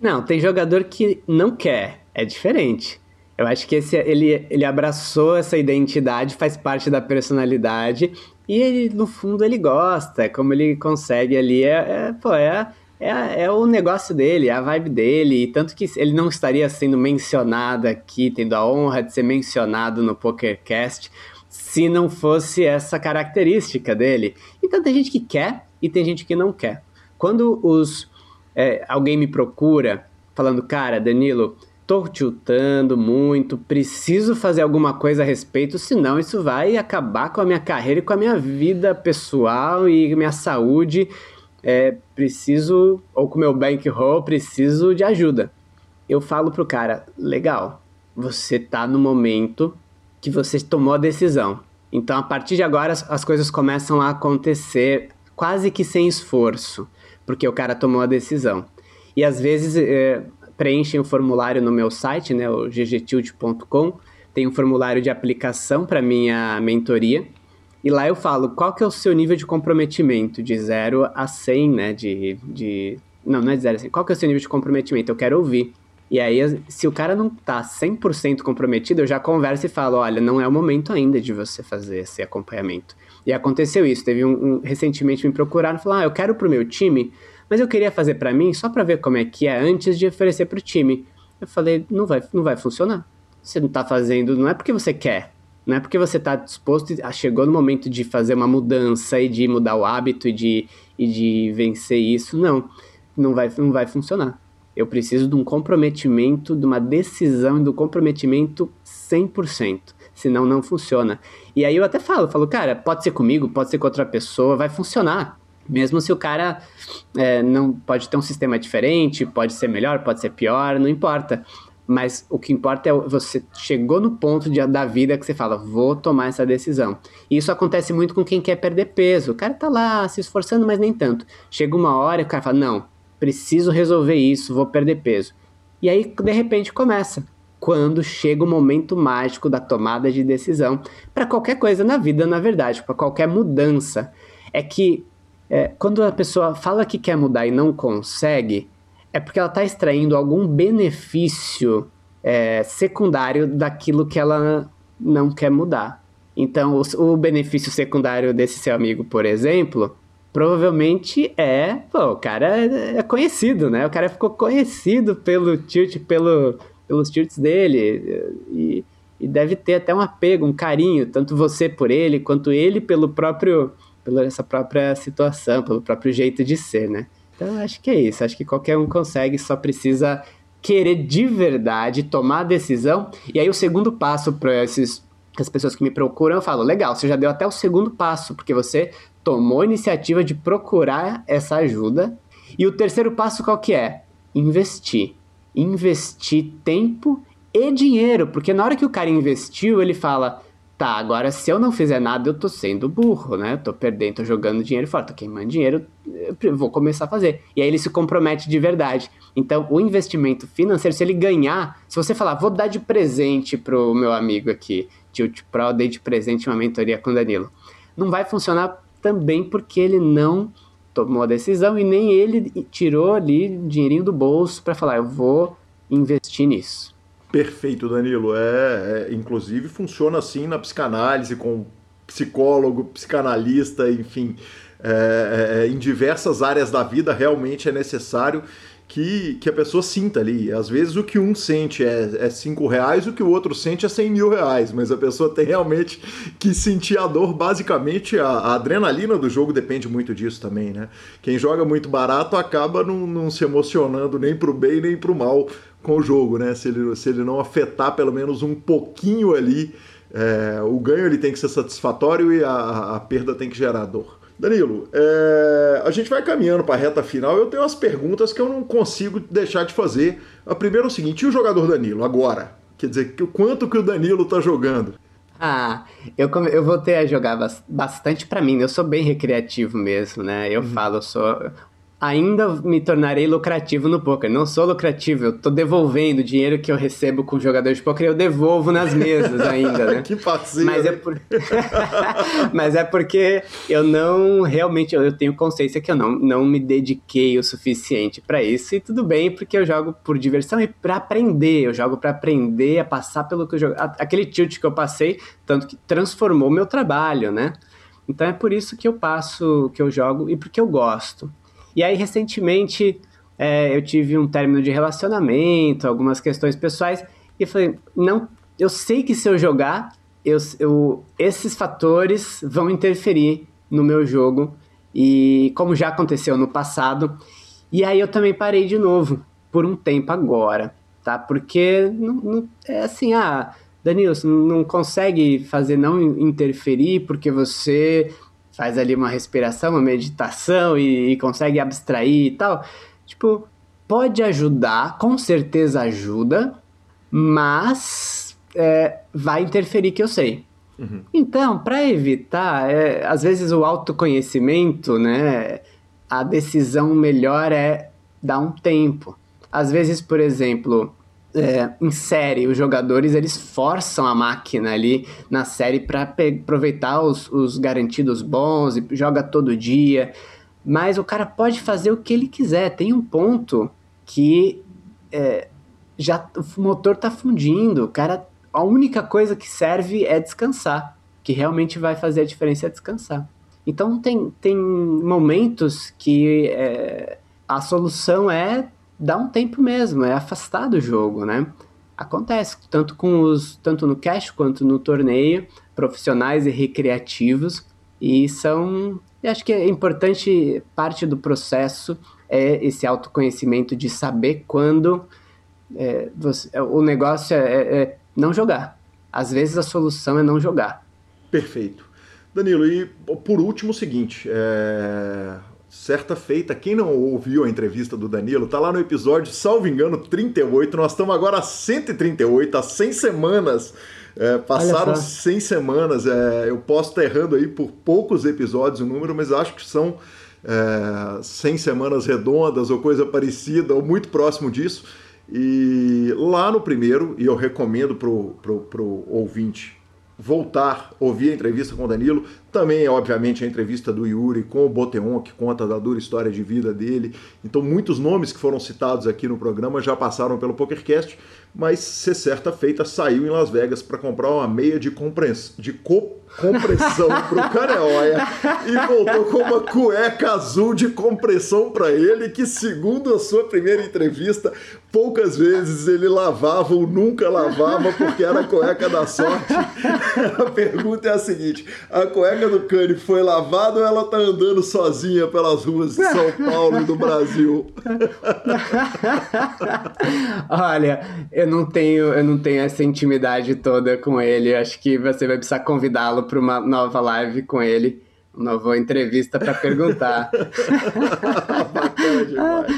Não, tem jogador que não quer. É diferente. Eu acho que esse, ele, ele abraçou essa identidade, faz parte da personalidade e ele, no fundo, ele gosta, como ele consegue ali, é, é pô, é é, é o negócio dele, é a vibe dele, e tanto que ele não estaria sendo mencionado aqui, tendo a honra de ser mencionado no PokerCast, se não fosse essa característica dele. Então tem gente que quer e tem gente que não quer. Quando os é, alguém me procura falando, cara, Danilo, tô tiltando muito, preciso fazer alguma coisa a respeito, senão isso vai acabar com a minha carreira e com a minha vida pessoal e minha saúde. É, preciso, ou com meu bankroll, preciso de ajuda. Eu falo pro cara, legal, você tá no momento que você tomou a decisão. Então, a partir de agora, as, as coisas começam a acontecer quase que sem esforço, porque o cara tomou a decisão. E às vezes é, preenchem o formulário no meu site, né, o ggtilt.com, tem um formulário de aplicação para minha mentoria. E lá eu falo qual que é o seu nível de comprometimento, de 0 a 100, né, de, de... Não, não é de 0 a 100. Qual que é o seu nível de comprometimento? Eu quero ouvir. E aí, se o cara não tá 100% comprometido, eu já converso e falo, olha, não é o momento ainda de você fazer esse acompanhamento. E aconteceu isso, teve um, um recentemente me procuraram e falaram, ah, eu quero pro meu time, mas eu queria fazer para mim só para ver como é que é antes de oferecer pro time. Eu falei, não vai, não vai funcionar. Você não tá fazendo, não é porque você quer, não é porque você tá disposto, a, chegou no momento de fazer uma mudança e de mudar o hábito e de, e de vencer isso, não, não vai, não vai funcionar. Eu preciso de um comprometimento, de uma decisão e do comprometimento 100%. Senão não funciona. E aí eu até falo, falo, cara, pode ser comigo, pode ser com outra pessoa, vai funcionar. Mesmo se o cara é, não pode ter um sistema diferente, pode ser melhor, pode ser pior, não importa. Mas o que importa é você chegou no ponto de, da vida que você fala, vou tomar essa decisão. E isso acontece muito com quem quer perder peso. O cara tá lá se esforçando, mas nem tanto. Chega uma hora e o cara fala, não, preciso resolver isso, vou perder peso. E aí, de repente, começa. Quando chega o momento mágico da tomada de decisão, para qualquer coisa na vida, na verdade, para qualquer mudança, é que é, quando a pessoa fala que quer mudar e não consegue, é porque ela está extraindo algum benefício é, secundário daquilo que ela não quer mudar. Então, o, o benefício secundário desse seu amigo, por exemplo, provavelmente é. Pô, o cara é conhecido, né? O cara ficou conhecido pelo tilt, pelo, pelos tilts dele. E, e deve ter até um apego, um carinho, tanto você por ele, quanto ele pelo próprio. Pela essa própria situação, pelo próprio jeito de ser, né? Então acho que é isso. Acho que qualquer um consegue, só precisa querer de verdade tomar a decisão. E aí o segundo passo para esses as pessoas que me procuram, eu falo, legal, você já deu até o segundo passo, porque você tomou a iniciativa de procurar essa ajuda. E o terceiro passo qual que é? Investir. Investir tempo e dinheiro, porque na hora que o cara investiu, ele fala: "Tá, agora se eu não fizer nada, eu tô sendo burro, né? Eu tô perdendo, tô jogando dinheiro fora, tô queimando dinheiro, vou começar a fazer". E aí ele se compromete de verdade. Então, o investimento financeiro, se ele ganhar, se você falar: "Vou dar de presente pro meu amigo aqui, Tilt Pro, dei de presente uma mentoria com o Danilo". Não vai funcionar também porque ele não tomou a decisão e nem ele tirou ali dinheirinho do bolso para falar, eu vou investir nisso. Perfeito, Danilo. É, é, inclusive funciona assim na psicanálise com psicólogo, psicanalista, enfim, é, é, em diversas áreas da vida realmente é necessário que, que a pessoa sinta ali. Às vezes o que um sente é, é cinco reais, o que o outro sente é cem mil reais, mas a pessoa tem realmente que sentir a dor. Basicamente, a, a adrenalina do jogo depende muito disso também, né? Quem joga muito barato acaba não, não se emocionando nem pro bem nem pro mal com o jogo, né? Se ele, se ele não afetar pelo menos um pouquinho ali, é, o ganho ele tem que ser satisfatório e a, a perda tem que gerar dor. Danilo, é, a gente vai caminhando para a reta final. Eu tenho umas perguntas que eu não consigo deixar de fazer. A primeira é o seguinte: e o jogador Danilo agora? Quer dizer, quanto que o Danilo está jogando? Ah, eu, eu voltei a jogar bastante para mim. Eu sou bem recreativo mesmo, né? Eu uhum. falo, eu sou ainda me tornarei lucrativo no poker. Não sou lucrativo, eu tô devolvendo o dinheiro que eu recebo com jogador de poker, eu devolvo nas mesas ainda, né? que parceiro. Mas é, por... Mas é porque eu não realmente eu tenho consciência que eu não, não me dediquei o suficiente para isso e tudo bem, porque eu jogo por diversão e para aprender, eu jogo para aprender a passar pelo que eu jogo. Aquele tilt que eu passei, tanto que transformou meu trabalho, né? Então é por isso que eu passo, que eu jogo e porque eu gosto. E aí, recentemente, é, eu tive um término de relacionamento, algumas questões pessoais, e falei, não, eu sei que se eu jogar, eu, eu, esses fatores vão interferir no meu jogo, e como já aconteceu no passado, e aí eu também parei de novo, por um tempo agora, tá? Porque não, não é assim, ah, Danilo, você não consegue fazer não interferir porque você faz ali uma respiração, uma meditação e, e consegue abstrair e tal. Tipo, pode ajudar, com certeza ajuda, mas é, vai interferir que eu sei. Uhum. Então, para evitar, é, às vezes o autoconhecimento, né, a decisão melhor é dar um tempo. Às vezes, por exemplo, é, em série, os jogadores eles forçam a máquina ali na série para aproveitar os, os garantidos bons e joga todo dia. Mas o cara pode fazer o que ele quiser. Tem um ponto que é, já o motor tá fundindo. O cara, a única coisa que serve é descansar. Que realmente vai fazer a diferença é descansar. Então tem, tem momentos que é, a solução é dar um tempo mesmo, é afastar do jogo, né? Acontece tanto com os tanto no cash quanto no torneio, profissionais e recreativos, e são, acho que é importante parte do processo é esse autoconhecimento de saber quando é, você, o negócio é, é, é não jogar. Às vezes a solução é não jogar. Perfeito. Danilo, e por último o seguinte, é, certa feita, quem não ouviu a entrevista do Danilo, tá lá no episódio, salvo engano, 38. Nós estamos agora a 138, há 100 semanas. É, passaram 100 semanas. É, eu posso estar errando aí por poucos episódios o número, mas acho que são é, 100 semanas redondas ou coisa parecida, ou muito próximo disso. E lá no primeiro, e eu recomendo pro, pro, pro ouvinte voltar, ouvir a entrevista com o Danilo, também, obviamente, a entrevista do Yuri com o Boteon, que conta da dura história de vida dele. Então, muitos nomes que foram citados aqui no programa já passaram pelo PokerCast, mas ser certa feita saiu em Las Vegas para comprar uma meia de, compress... de co compressão pro Careoia e voltou com uma cueca azul de compressão para ele, que segundo a sua primeira entrevista, poucas vezes ele lavava ou nunca lavava porque era a cueca da sorte. A pergunta é a seguinte: a cueca do Cane foi lavada ou ela tá andando sozinha pelas ruas de São Paulo e do Brasil? Olha, eu não tenho, eu não tenho essa intimidade toda com ele. Acho que você vai precisar convidá-lo para uma nova live com ele, uma nova entrevista para perguntar.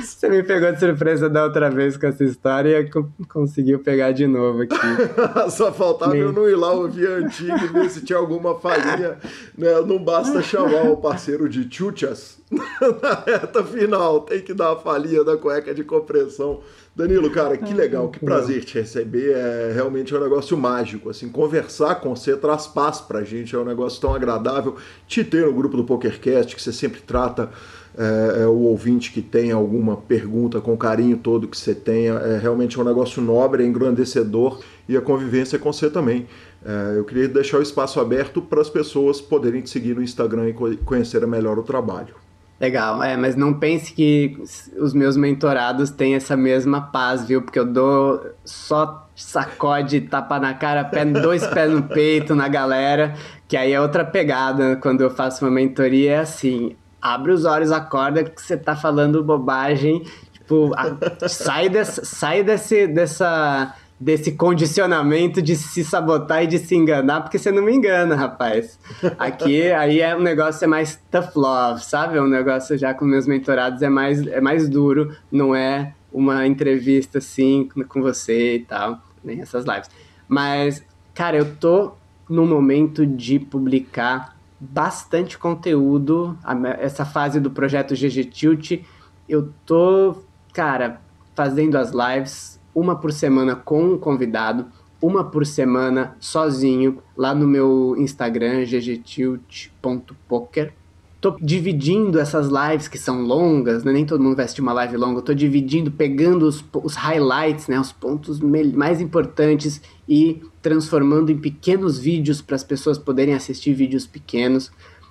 Você me pegou de surpresa da outra vez com essa história e conseguiu pegar de novo aqui. Só faltava eu não ir lá ouvir a antiga e ver se tinha alguma falhinha. Né? Não basta chamar o parceiro de chuchas na reta final, tem que dar a falhinha da cueca de compressão Danilo, cara, que legal, que prazer te receber. É realmente é um negócio mágico. Assim, conversar com você traz paz pra gente, é um negócio tão agradável. Te ter no grupo do PokerCast, que você sempre trata é, é, o ouvinte que tem alguma pergunta com o carinho todo que você tenha. É realmente um negócio nobre, é engrandecedor e a convivência com você também. É, eu queria deixar o espaço aberto para as pessoas poderem te seguir no Instagram e conhecer melhor o trabalho. Legal, é, mas não pense que os meus mentorados têm essa mesma paz, viu? Porque eu dou só sacode, tapa na cara, pé, dois pés no peito na galera, que aí é outra pegada quando eu faço uma mentoria, é assim, abre os olhos, acorda que você tá falando bobagem, tipo, a, sai, dessa, sai desse, dessa desse condicionamento de se sabotar e de se enganar, porque você não me engana, rapaz. Aqui, aí é um negócio é mais tough love, sabe? É um negócio já com meus mentorados é mais, é mais duro, não é uma entrevista assim com você e tal, nem essas lives. Mas, cara, eu tô no momento de publicar bastante conteúdo, essa fase do projeto GG Tilt, eu tô, cara, fazendo as lives uma por semana com um convidado, uma por semana sozinho, lá no meu Instagram, ggtilt.poker. Tô dividindo essas lives que são longas, né? nem todo mundo vai assistir uma live longa, eu tô dividindo, pegando os, os highlights, né? os pontos mais importantes e transformando em pequenos vídeos para as pessoas poderem assistir vídeos pequenos.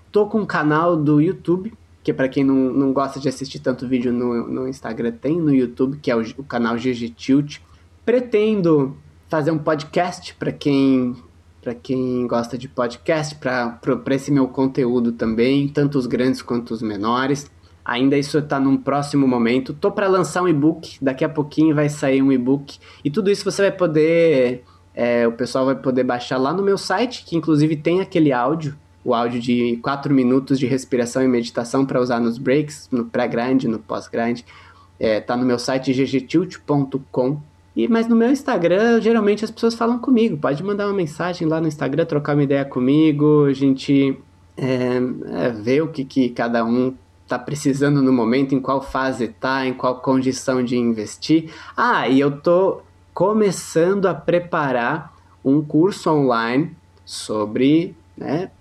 Tô com um canal do YouTube que para quem não, não gosta de assistir tanto vídeo no, no Instagram, tem no YouTube, que é o, o canal GG Tilt. Pretendo fazer um podcast para quem para quem gosta de podcast, para esse meu conteúdo também, tanto os grandes quanto os menores. Ainda isso está num próximo momento. Tô para lançar um e-book, daqui a pouquinho vai sair um e-book e tudo isso você vai poder, é, o pessoal vai poder baixar lá no meu site, que inclusive tem aquele áudio, o áudio de 4 minutos de respiração e meditação para usar nos breaks, no pré-grind, no pós-grind. É, tá no meu site ggtilt.com e, mas no meu Instagram, geralmente as pessoas falam comigo. Pode mandar uma mensagem lá no Instagram, trocar uma ideia comigo, a gente é, é, ver o que, que cada um está precisando no momento, em qual fase está, em qual condição de investir. Ah, e eu tô começando a preparar um curso online sobre né,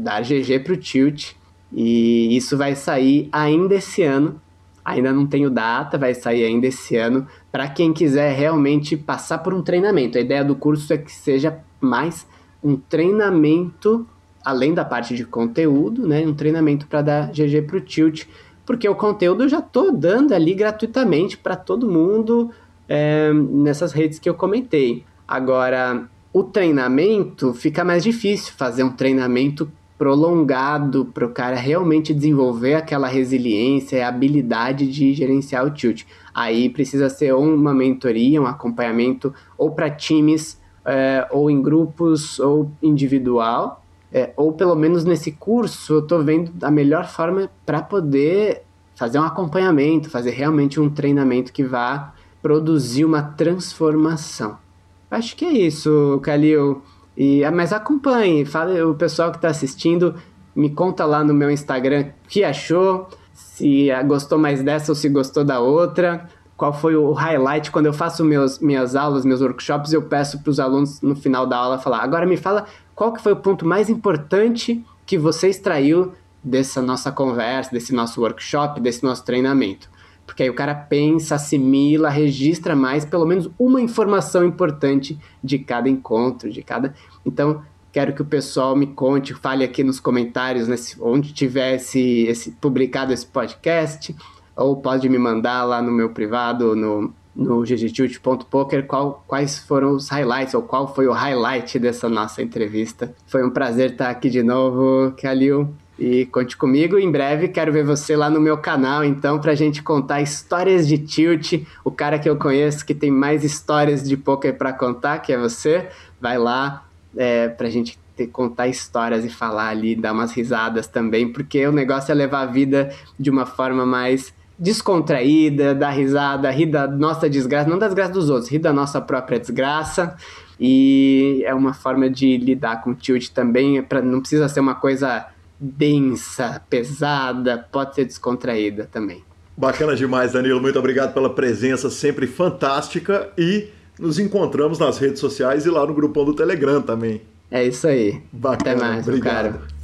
dar GG para o Tilt. E isso vai sair ainda esse ano. Ainda não tenho data, vai sair ainda esse ano, para quem quiser realmente passar por um treinamento. A ideia do curso é que seja mais um treinamento, além da parte de conteúdo, né? Um treinamento para dar GG para o Tilt, porque o conteúdo eu já estou dando ali gratuitamente para todo mundo é, nessas redes que eu comentei. Agora, o treinamento fica mais difícil fazer um treinamento prolongado para o cara realmente desenvolver aquela resiliência e habilidade de gerenciar o tilt. Aí precisa ser uma mentoria, um acompanhamento, ou para times, é, ou em grupos, ou individual, é, ou pelo menos nesse curso eu estou vendo a melhor forma para poder fazer um acompanhamento, fazer realmente um treinamento que vá produzir uma transformação. Acho que é isso, Kalil. E, ah, mas acompanhe, fale o pessoal que está assistindo, me conta lá no meu Instagram o que achou, se ah, gostou mais dessa ou se gostou da outra, qual foi o highlight. Quando eu faço meus, minhas aulas, meus workshops, eu peço para os alunos no final da aula falar: agora me fala qual que foi o ponto mais importante que você extraiu dessa nossa conversa, desse nosso workshop, desse nosso treinamento. Porque aí o cara pensa, assimila, registra mais, pelo menos uma informação importante de cada encontro, de cada. Então, quero que o pessoal me conte, fale aqui nos comentários, nesse, onde tiver esse, esse, publicado esse podcast, ou pode me mandar lá no meu privado, no, no ggtilt.poker, quais foram os highlights, ou qual foi o highlight dessa nossa entrevista. Foi um prazer estar aqui de novo, Kalil. E conte comigo, em breve quero ver você lá no meu canal, então, pra gente contar histórias de tilt. O cara que eu conheço que tem mais histórias de poker para contar, que é você, vai lá é, pra gente ter, contar histórias e falar ali, dar umas risadas também, porque o negócio é levar a vida de uma forma mais descontraída, dar risada, rir da nossa desgraça, não das desgraça dos outros, rir da nossa própria desgraça. E é uma forma de lidar com o tilt também, pra, não precisa ser uma coisa densa, pesada, pode ser descontraída também. Bacana demais, Danilo. Muito obrigado pela presença sempre fantástica e nos encontramos nas redes sociais e lá no grupão do Telegram também. É isso aí. Bacana. Até mais, obrigado. cara.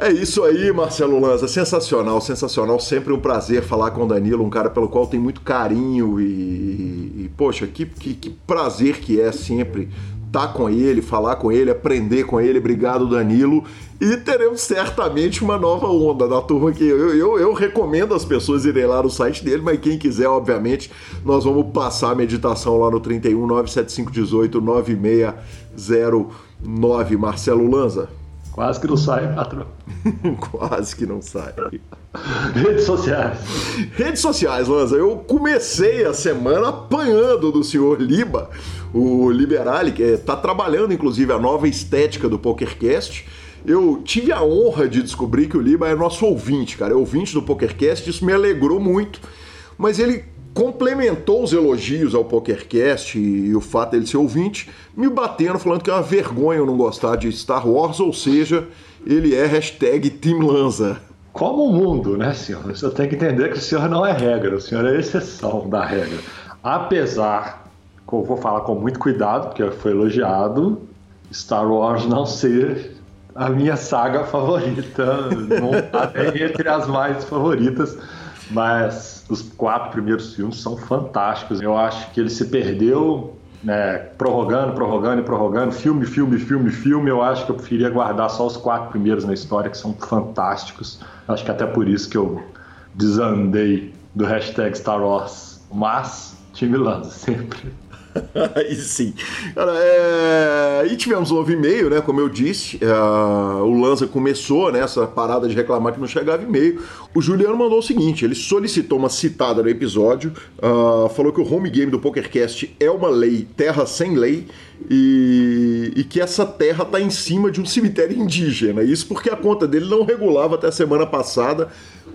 É isso aí, Marcelo Lanza. Sensacional, sensacional. Sempre um prazer falar com o Danilo, um cara pelo qual tem muito carinho e, e poxa, que, que, que prazer que é sempre estar tá com ele, falar com ele, aprender com ele. Obrigado, Danilo. E teremos certamente uma nova onda da turma que eu, eu, eu recomendo as pessoas irem lá no site dele, mas quem quiser, obviamente, nós vamos passar a meditação lá no 31 975 18 9609. Marcelo Lanza. Quase que não sai, patrão. Quase que não sai. Redes sociais. Redes sociais, Lanza. Eu comecei a semana apanhando do senhor Liba, o Liberali, que está trabalhando inclusive a nova estética do PokerCast. Eu tive a honra de descobrir que o Liba é nosso ouvinte, cara. É ouvinte do PokerCast, isso me alegrou muito. Mas ele complementou os elogios ao PokerCast e, o fato dele ser ouvinte, me batendo, falando que é uma vergonha eu não gostar de Star Wars, ou seja, ele é hashtag Team Lanza. Como o mundo, né, senhor? Você tem que entender que o senhor não é regra, o senhor é exceção da regra. Apesar, eu vou falar com muito cuidado, porque foi elogiado, Star Wars não ser a minha saga favorita, não está entre as mais favoritas, mas os quatro primeiros filmes são fantásticos. Eu acho que ele se perdeu né, prorrogando, prorrogando e prorrogando, filme, filme, filme, filme, eu acho que eu preferia guardar só os quatro primeiros na história, que são fantásticos. Acho que até por isso que eu desandei do hashtag Star Wars. Mas, time lança sempre. Aí sim. Cara, é... E tivemos um novo e-mail, né? Como eu disse, é... o Lanza começou né, parada de reclamar que não chegava e-mail. O Juliano mandou o seguinte: ele solicitou uma citada no episódio, uh... falou que o home game do PokerCast é uma lei, terra sem lei, e, e que essa terra está em cima de um cemitério indígena. Isso porque a conta dele não regulava até a semana passada,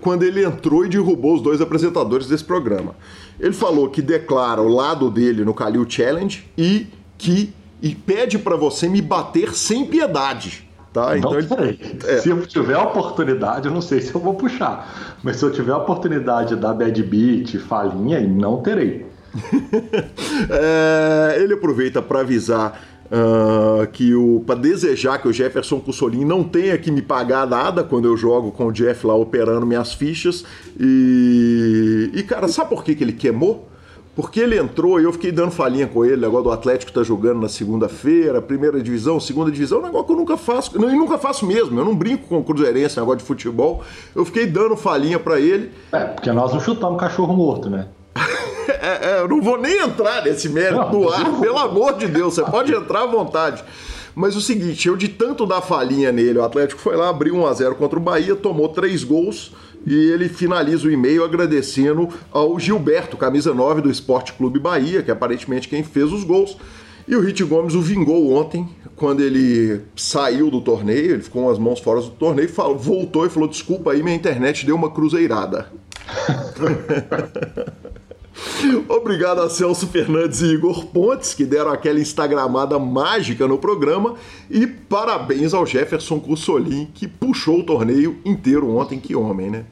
quando ele entrou e derrubou os dois apresentadores desse programa. Ele falou que declara o lado dele no Kalil Challenge e que e pede para você me bater sem piedade. Tá? Então, não sei. É. Se eu tiver a oportunidade, eu não sei se eu vou puxar. Mas se eu tiver a oportunidade da bad beat, falinha, não terei. é, ele aproveita para avisar Uh, que o para desejar que o Jefferson Cussolin não tenha que me pagar nada quando eu jogo com o Jeff lá operando minhas fichas e, e cara, sabe por que, que ele queimou? Porque ele entrou e eu fiquei dando falinha com ele, agora do Atlético tá jogando na segunda-feira, primeira divisão, segunda divisão, um negócio que eu nunca faço, e nunca faço mesmo, eu não brinco com o Cruzeirense, negócio de futebol. Eu fiquei dando falinha para ele. É, porque nós não chutamos cachorro morto, né? é, é, eu não vou nem entrar nesse mérito do ar, pelo amor de Deus, você pode entrar à vontade. Mas o seguinte, eu de tanto dar falinha nele, o Atlético foi lá, abriu 1x0 contra o Bahia, tomou três gols e ele finaliza o e-mail agradecendo ao Gilberto, camisa 9 do Esporte Clube Bahia, que é aparentemente quem fez os gols. E o Rit Gomes o vingou ontem, quando ele saiu do torneio, ele ficou com as mãos fora do torneio, falou, voltou e falou: Desculpa aí, minha internet deu uma cruzeirada. Obrigado a Celso Fernandes e Igor Pontes, que deram aquela instagramada mágica no programa. E parabéns ao Jefferson Cussolin, que puxou o torneio inteiro ontem. Que homem, né?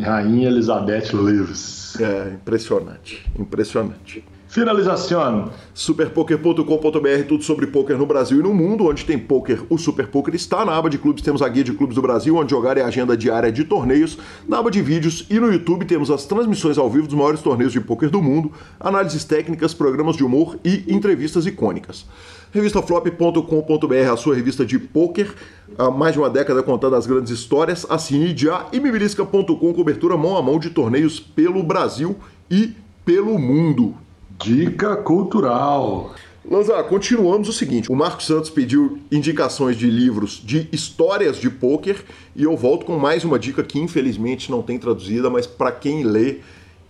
Rainha Elizabeth Lewis. É, impressionante, impressionante. Finalização. Superpoker.com.br, tudo sobre poker no Brasil e no mundo. Onde tem poker, o Super Poker está. Na aba de clubes temos a guia de clubes do Brasil, onde jogar é a agenda diária de torneios. Na aba de vídeos e no YouTube temos as transmissões ao vivo dos maiores torneios de poker do mundo, análises técnicas, programas de humor e entrevistas icônicas. Revistaflop.com.br, a sua revista de poker, há mais de uma década contando as grandes histórias. Assine já e mibilisca.com, cobertura mão a mão de torneios pelo Brasil e pelo mundo. Dica cultural. Lanza, continuamos o seguinte: o Marcos Santos pediu indicações de livros de histórias de pôquer e eu volto com mais uma dica que infelizmente não tem traduzida, mas para quem lê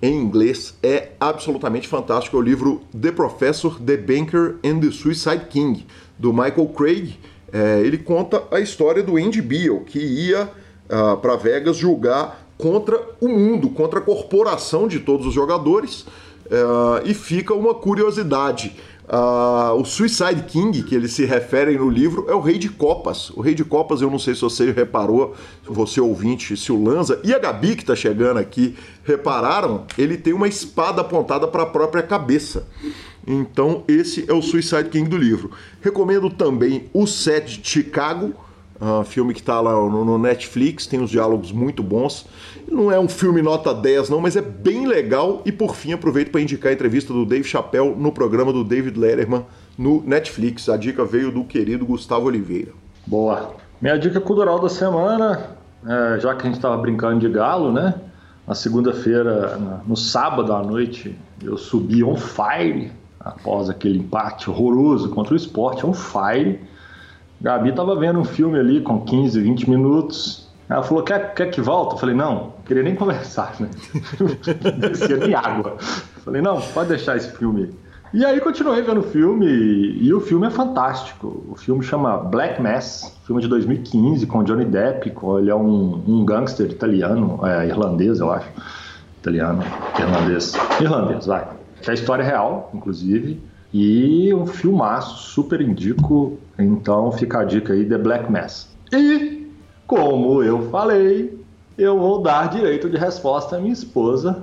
em inglês é absolutamente fantástico. É o livro The Professor, The Banker and the Suicide King, do Michael Craig. É, ele conta a história do Andy Beal, que ia uh, ah, para Vegas julgar contra o mundo, contra a corporação de todos os jogadores. Uh, e fica uma curiosidade. Uh, o Suicide King, que eles se referem no livro, é o Rei de Copas. O Rei de Copas, eu não sei se você reparou, você ouvinte, se o Lanza e a Gabi que está chegando aqui repararam, ele tem uma espada apontada para a própria cabeça. Então, esse é o Suicide King do livro. Recomendo também o Set de Chicago, Uh, filme que está lá no, no, Netflix, tem uns diálogos muito bons. Não é um filme nota 10, não, mas é bem legal. E por fim, aproveito para indicar a entrevista do Dave Chappelle no programa do David Letterman no Netflix. A dica veio do querido Gustavo Oliveira. Boa. Minha dica cultural da semana, é, já que a gente estava brincando de galo, né? Na segunda-feira, no sábado à noite, eu subi on fire após aquele empate horroroso contra o esporte, on fire Gabi tava vendo um filme ali com 15, 20 minutos. Ela falou: quer, quer que volta? Eu falei: não, queria nem conversar, né? Descia nem água. Eu falei: não, pode deixar esse filme. E aí continuei vendo o filme e, o filme é fantástico. O filme chama Black Mass, filme de 2015 com Johnny Depp. Ele é um, um gangster italiano, é, irlandês, eu acho. Italiano, irlandês. Irlandês, vai. Que é a história real, inclusive. E um filmaço, super indico. Então fica a dica aí, The Black Mass. E, como eu falei, eu vou dar direito de resposta à minha esposa,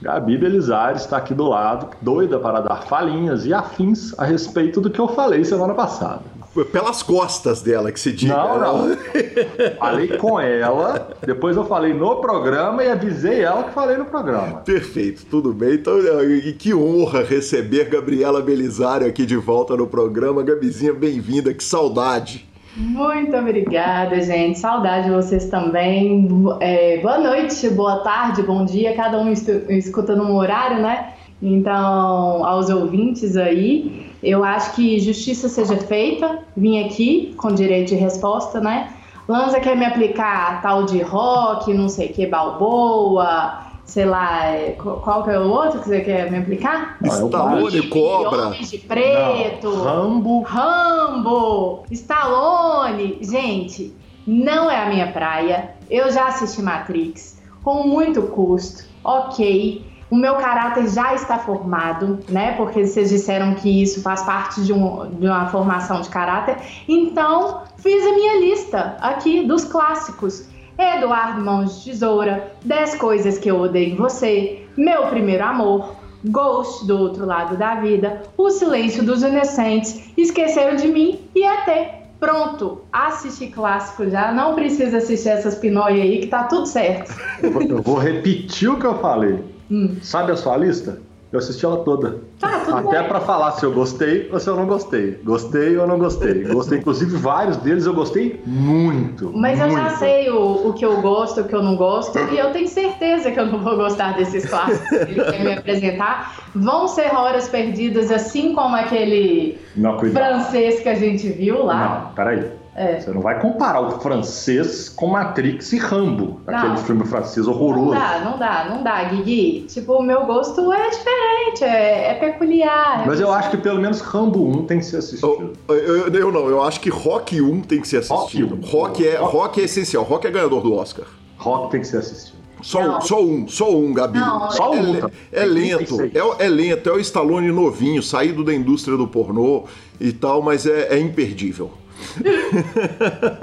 Gabi Belizares, está aqui do lado, doida para dar falinhas e afins a respeito do que eu falei semana passada. Pelas costas dela que se diga. Não, não. falei com ela, depois eu falei no programa e avisei ela que falei no programa. Perfeito, tudo bem. Então, e que honra receber Gabriela Belisário aqui de volta no programa. Gabizinha, bem-vinda, que saudade. Muito obrigada, gente. Saudade de vocês também. É, boa noite, boa tarde, bom dia. Cada um escuta num horário, né? Então, aos ouvintes aí, eu acho que justiça seja feita. Vim aqui com direito de resposta, né? Lanza quer me aplicar tal de rock, não sei o que, balboa, sei lá, é, qual que é o outro que você quer me aplicar? Stallone, Cobra. Homens de Preto. Não. Rambo. Rambo. Stallone. Gente, não é a minha praia. Eu já assisti Matrix com muito custo. Ok. O meu caráter já está formado, né? Porque vocês disseram que isso faz parte de, um, de uma formação de caráter. Então, fiz a minha lista aqui dos clássicos. Eduardo Mãos de Tesoura, 10 Coisas que Eu Odeio em Você, Meu Primeiro Amor, Ghost do Outro Lado da Vida, O Silêncio dos Inocentes, Esqueceram de Mim e até Pronto, assisti clássico já, não precisa assistir essas pinóias aí que tá tudo certo. Eu vou repetir o que eu falei. Hum. Sabe a sua lista? Eu assisti ela toda. Tá, Até para falar se eu gostei ou se eu não gostei. Gostei ou não gostei. Gostei, inclusive, vários deles eu gostei muito. Mas muito. eu já sei o, o que eu gosto, o que eu não gosto, e eu tenho certeza que eu não vou gostar desses clássicos que ele quer me apresentar. Vão ser horas perdidas, assim como aquele Não, francês que a gente viu lá. Não, peraí. É. Você não vai comparar o francês com Matrix e Rambo, Não. aquele filme francês Não horroroso. dá, não dá, não dá, Guigui. Tipo, o meu gosto é diferente, é, é peculiar. é Mas eu acho que pelo menos Rambo 1 tem que ser assistido. Eu, eu- eu não, eu acho que Rock 1 tem que ser assistido. Rock 1. Rock, é, Rock. rock é essencial, Rock é ganhador do Oscar. Rock tem que ser assistido. Só Não. um, só um, só um, Gabi. Não, Só é, um, tá? é lento, 36. é, é lento, é o Stallone novinho, saído da indústria do pornô e tal, mas é, é imperdível.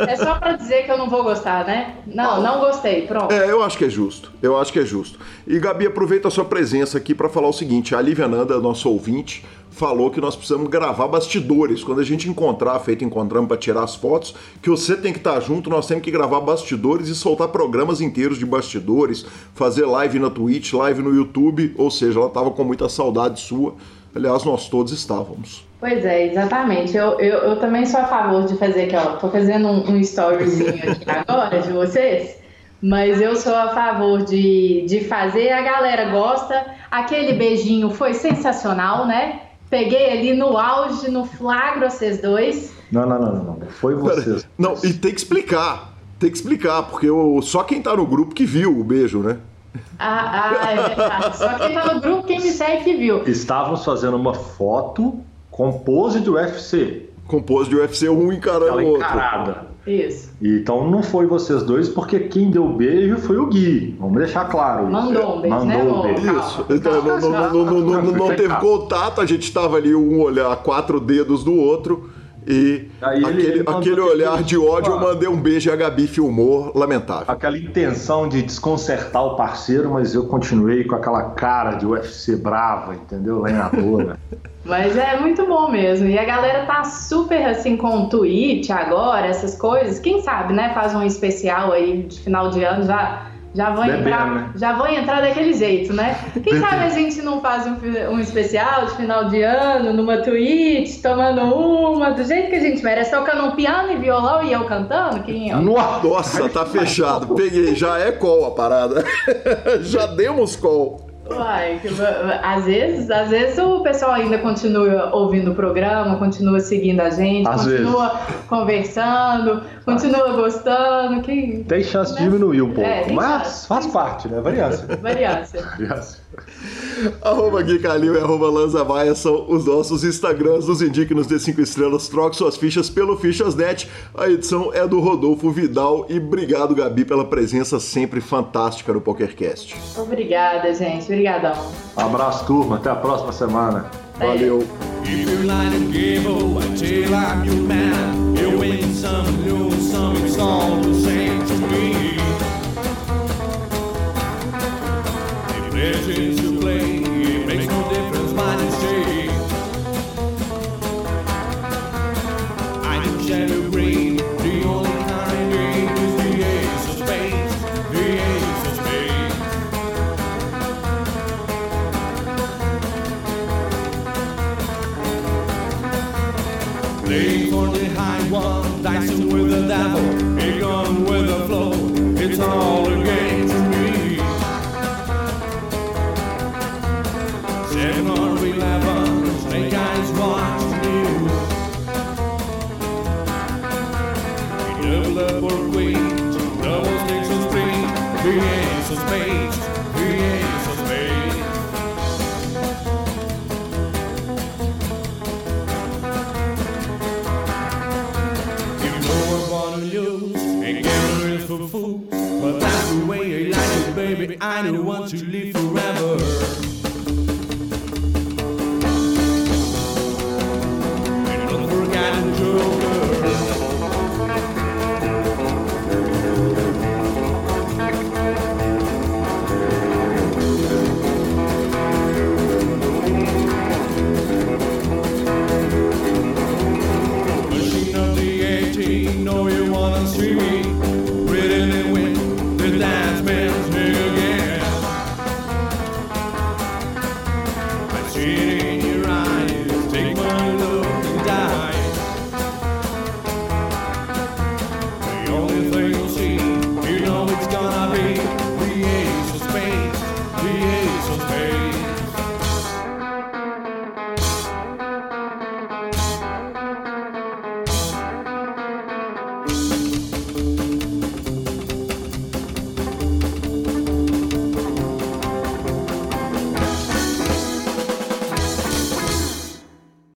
É só pra dizer que eu não vou gostar, né? Não, não gostei, pronto. É, eu acho que é justo. Eu acho que é justo. E Gabi, aproveita a sua presença aqui para falar o seguinte: a Lívia Nanda, nosso ouvinte, falou que nós precisamos gravar bastidores. Quando a gente encontrar, feito encontramos para tirar as fotos, que você tem que estar junto, nós temos que gravar bastidores e soltar programas inteiros de bastidores, fazer live na Twitch, live no YouTube, ou seja, ela estava com muita saudade sua. Aliás, nós todos estávamos. Pois é, exatamente. Eu, eu, eu também sou a favor de fazer aqui, ó. Tô fazendo um, um storyzinho aqui agora de vocês. Mas eu sou a favor de, de fazer, a galera gosta. Aquele beijinho foi sensacional, né? Peguei ali no auge, no flagro, vocês dois. Não, não, não, não. não. Foi vocês. Não, e tem que explicar. Tem que explicar, porque o- só quem tá no grupo que viu o beijo, né? Ah, ah, é verdade. Só quem tá no grupo, quem me segue que viu. Estávamos fazendo uma foto com pose de UFC. Compôs de UFC um encarando o outro. encarada. Isso. Então não foi vocês dois, porque quem deu beijo foi o Gui. Vamos deixar claro. isso. Mandou um beijo, Mandou né, um beijo. Isso. Então, não, não, não, não, não, não- não teve contato, a gente tava ali um olhar, quatro dedos do outro. E Aí ele- aquele, ele aquele olhar de ódio, eu mandei um beijo e a Gabi filmou, lamentável. Aquela intenção de desconcertar o parceiro, mas eu continuei com aquela cara de UFC brava, entendeu? Lenhadora. Mas é muito bom mesmo. E a galera tá super assim com o Twitch agora, essas coisas. Quem sabe, né? Faz um especial aí de final de ano, já, já vão Bebendo, entrar. né? Já vão entrar daquele jeito, né? Quem sabe a gente não faz um, um especial de final de ano numa Twitch, tomando uma, do jeito que a gente merece, tocando um piano e violão e eu cantando? Quem é? Nossa! Nossa, tá fechado. Peguei, já é call a parada. já demos call. Uai, que- às vezes, às vezes o pessoal ainda continua ouvindo o programa, continua seguindo a gente, Às continua conversando, continua gostando, que Tem chance de diminuir um pouco, É, mas chance. faz parte, né? Variância. variância. Variância. Arroba Gui Calil e arroba Lanza Maia são os nossos Instagrams. Nos indique nos dê 5 estrelas, troque suas fichas pelo Fichasnet. A edição é do Rodolfo Vidal. E obrigado, Gabi, pela presença sempre fantástica no PokerCast. Obrigada, gente. Obrigadão. Abraço, turma. Até a próxima semana. Valeu. If kind who want to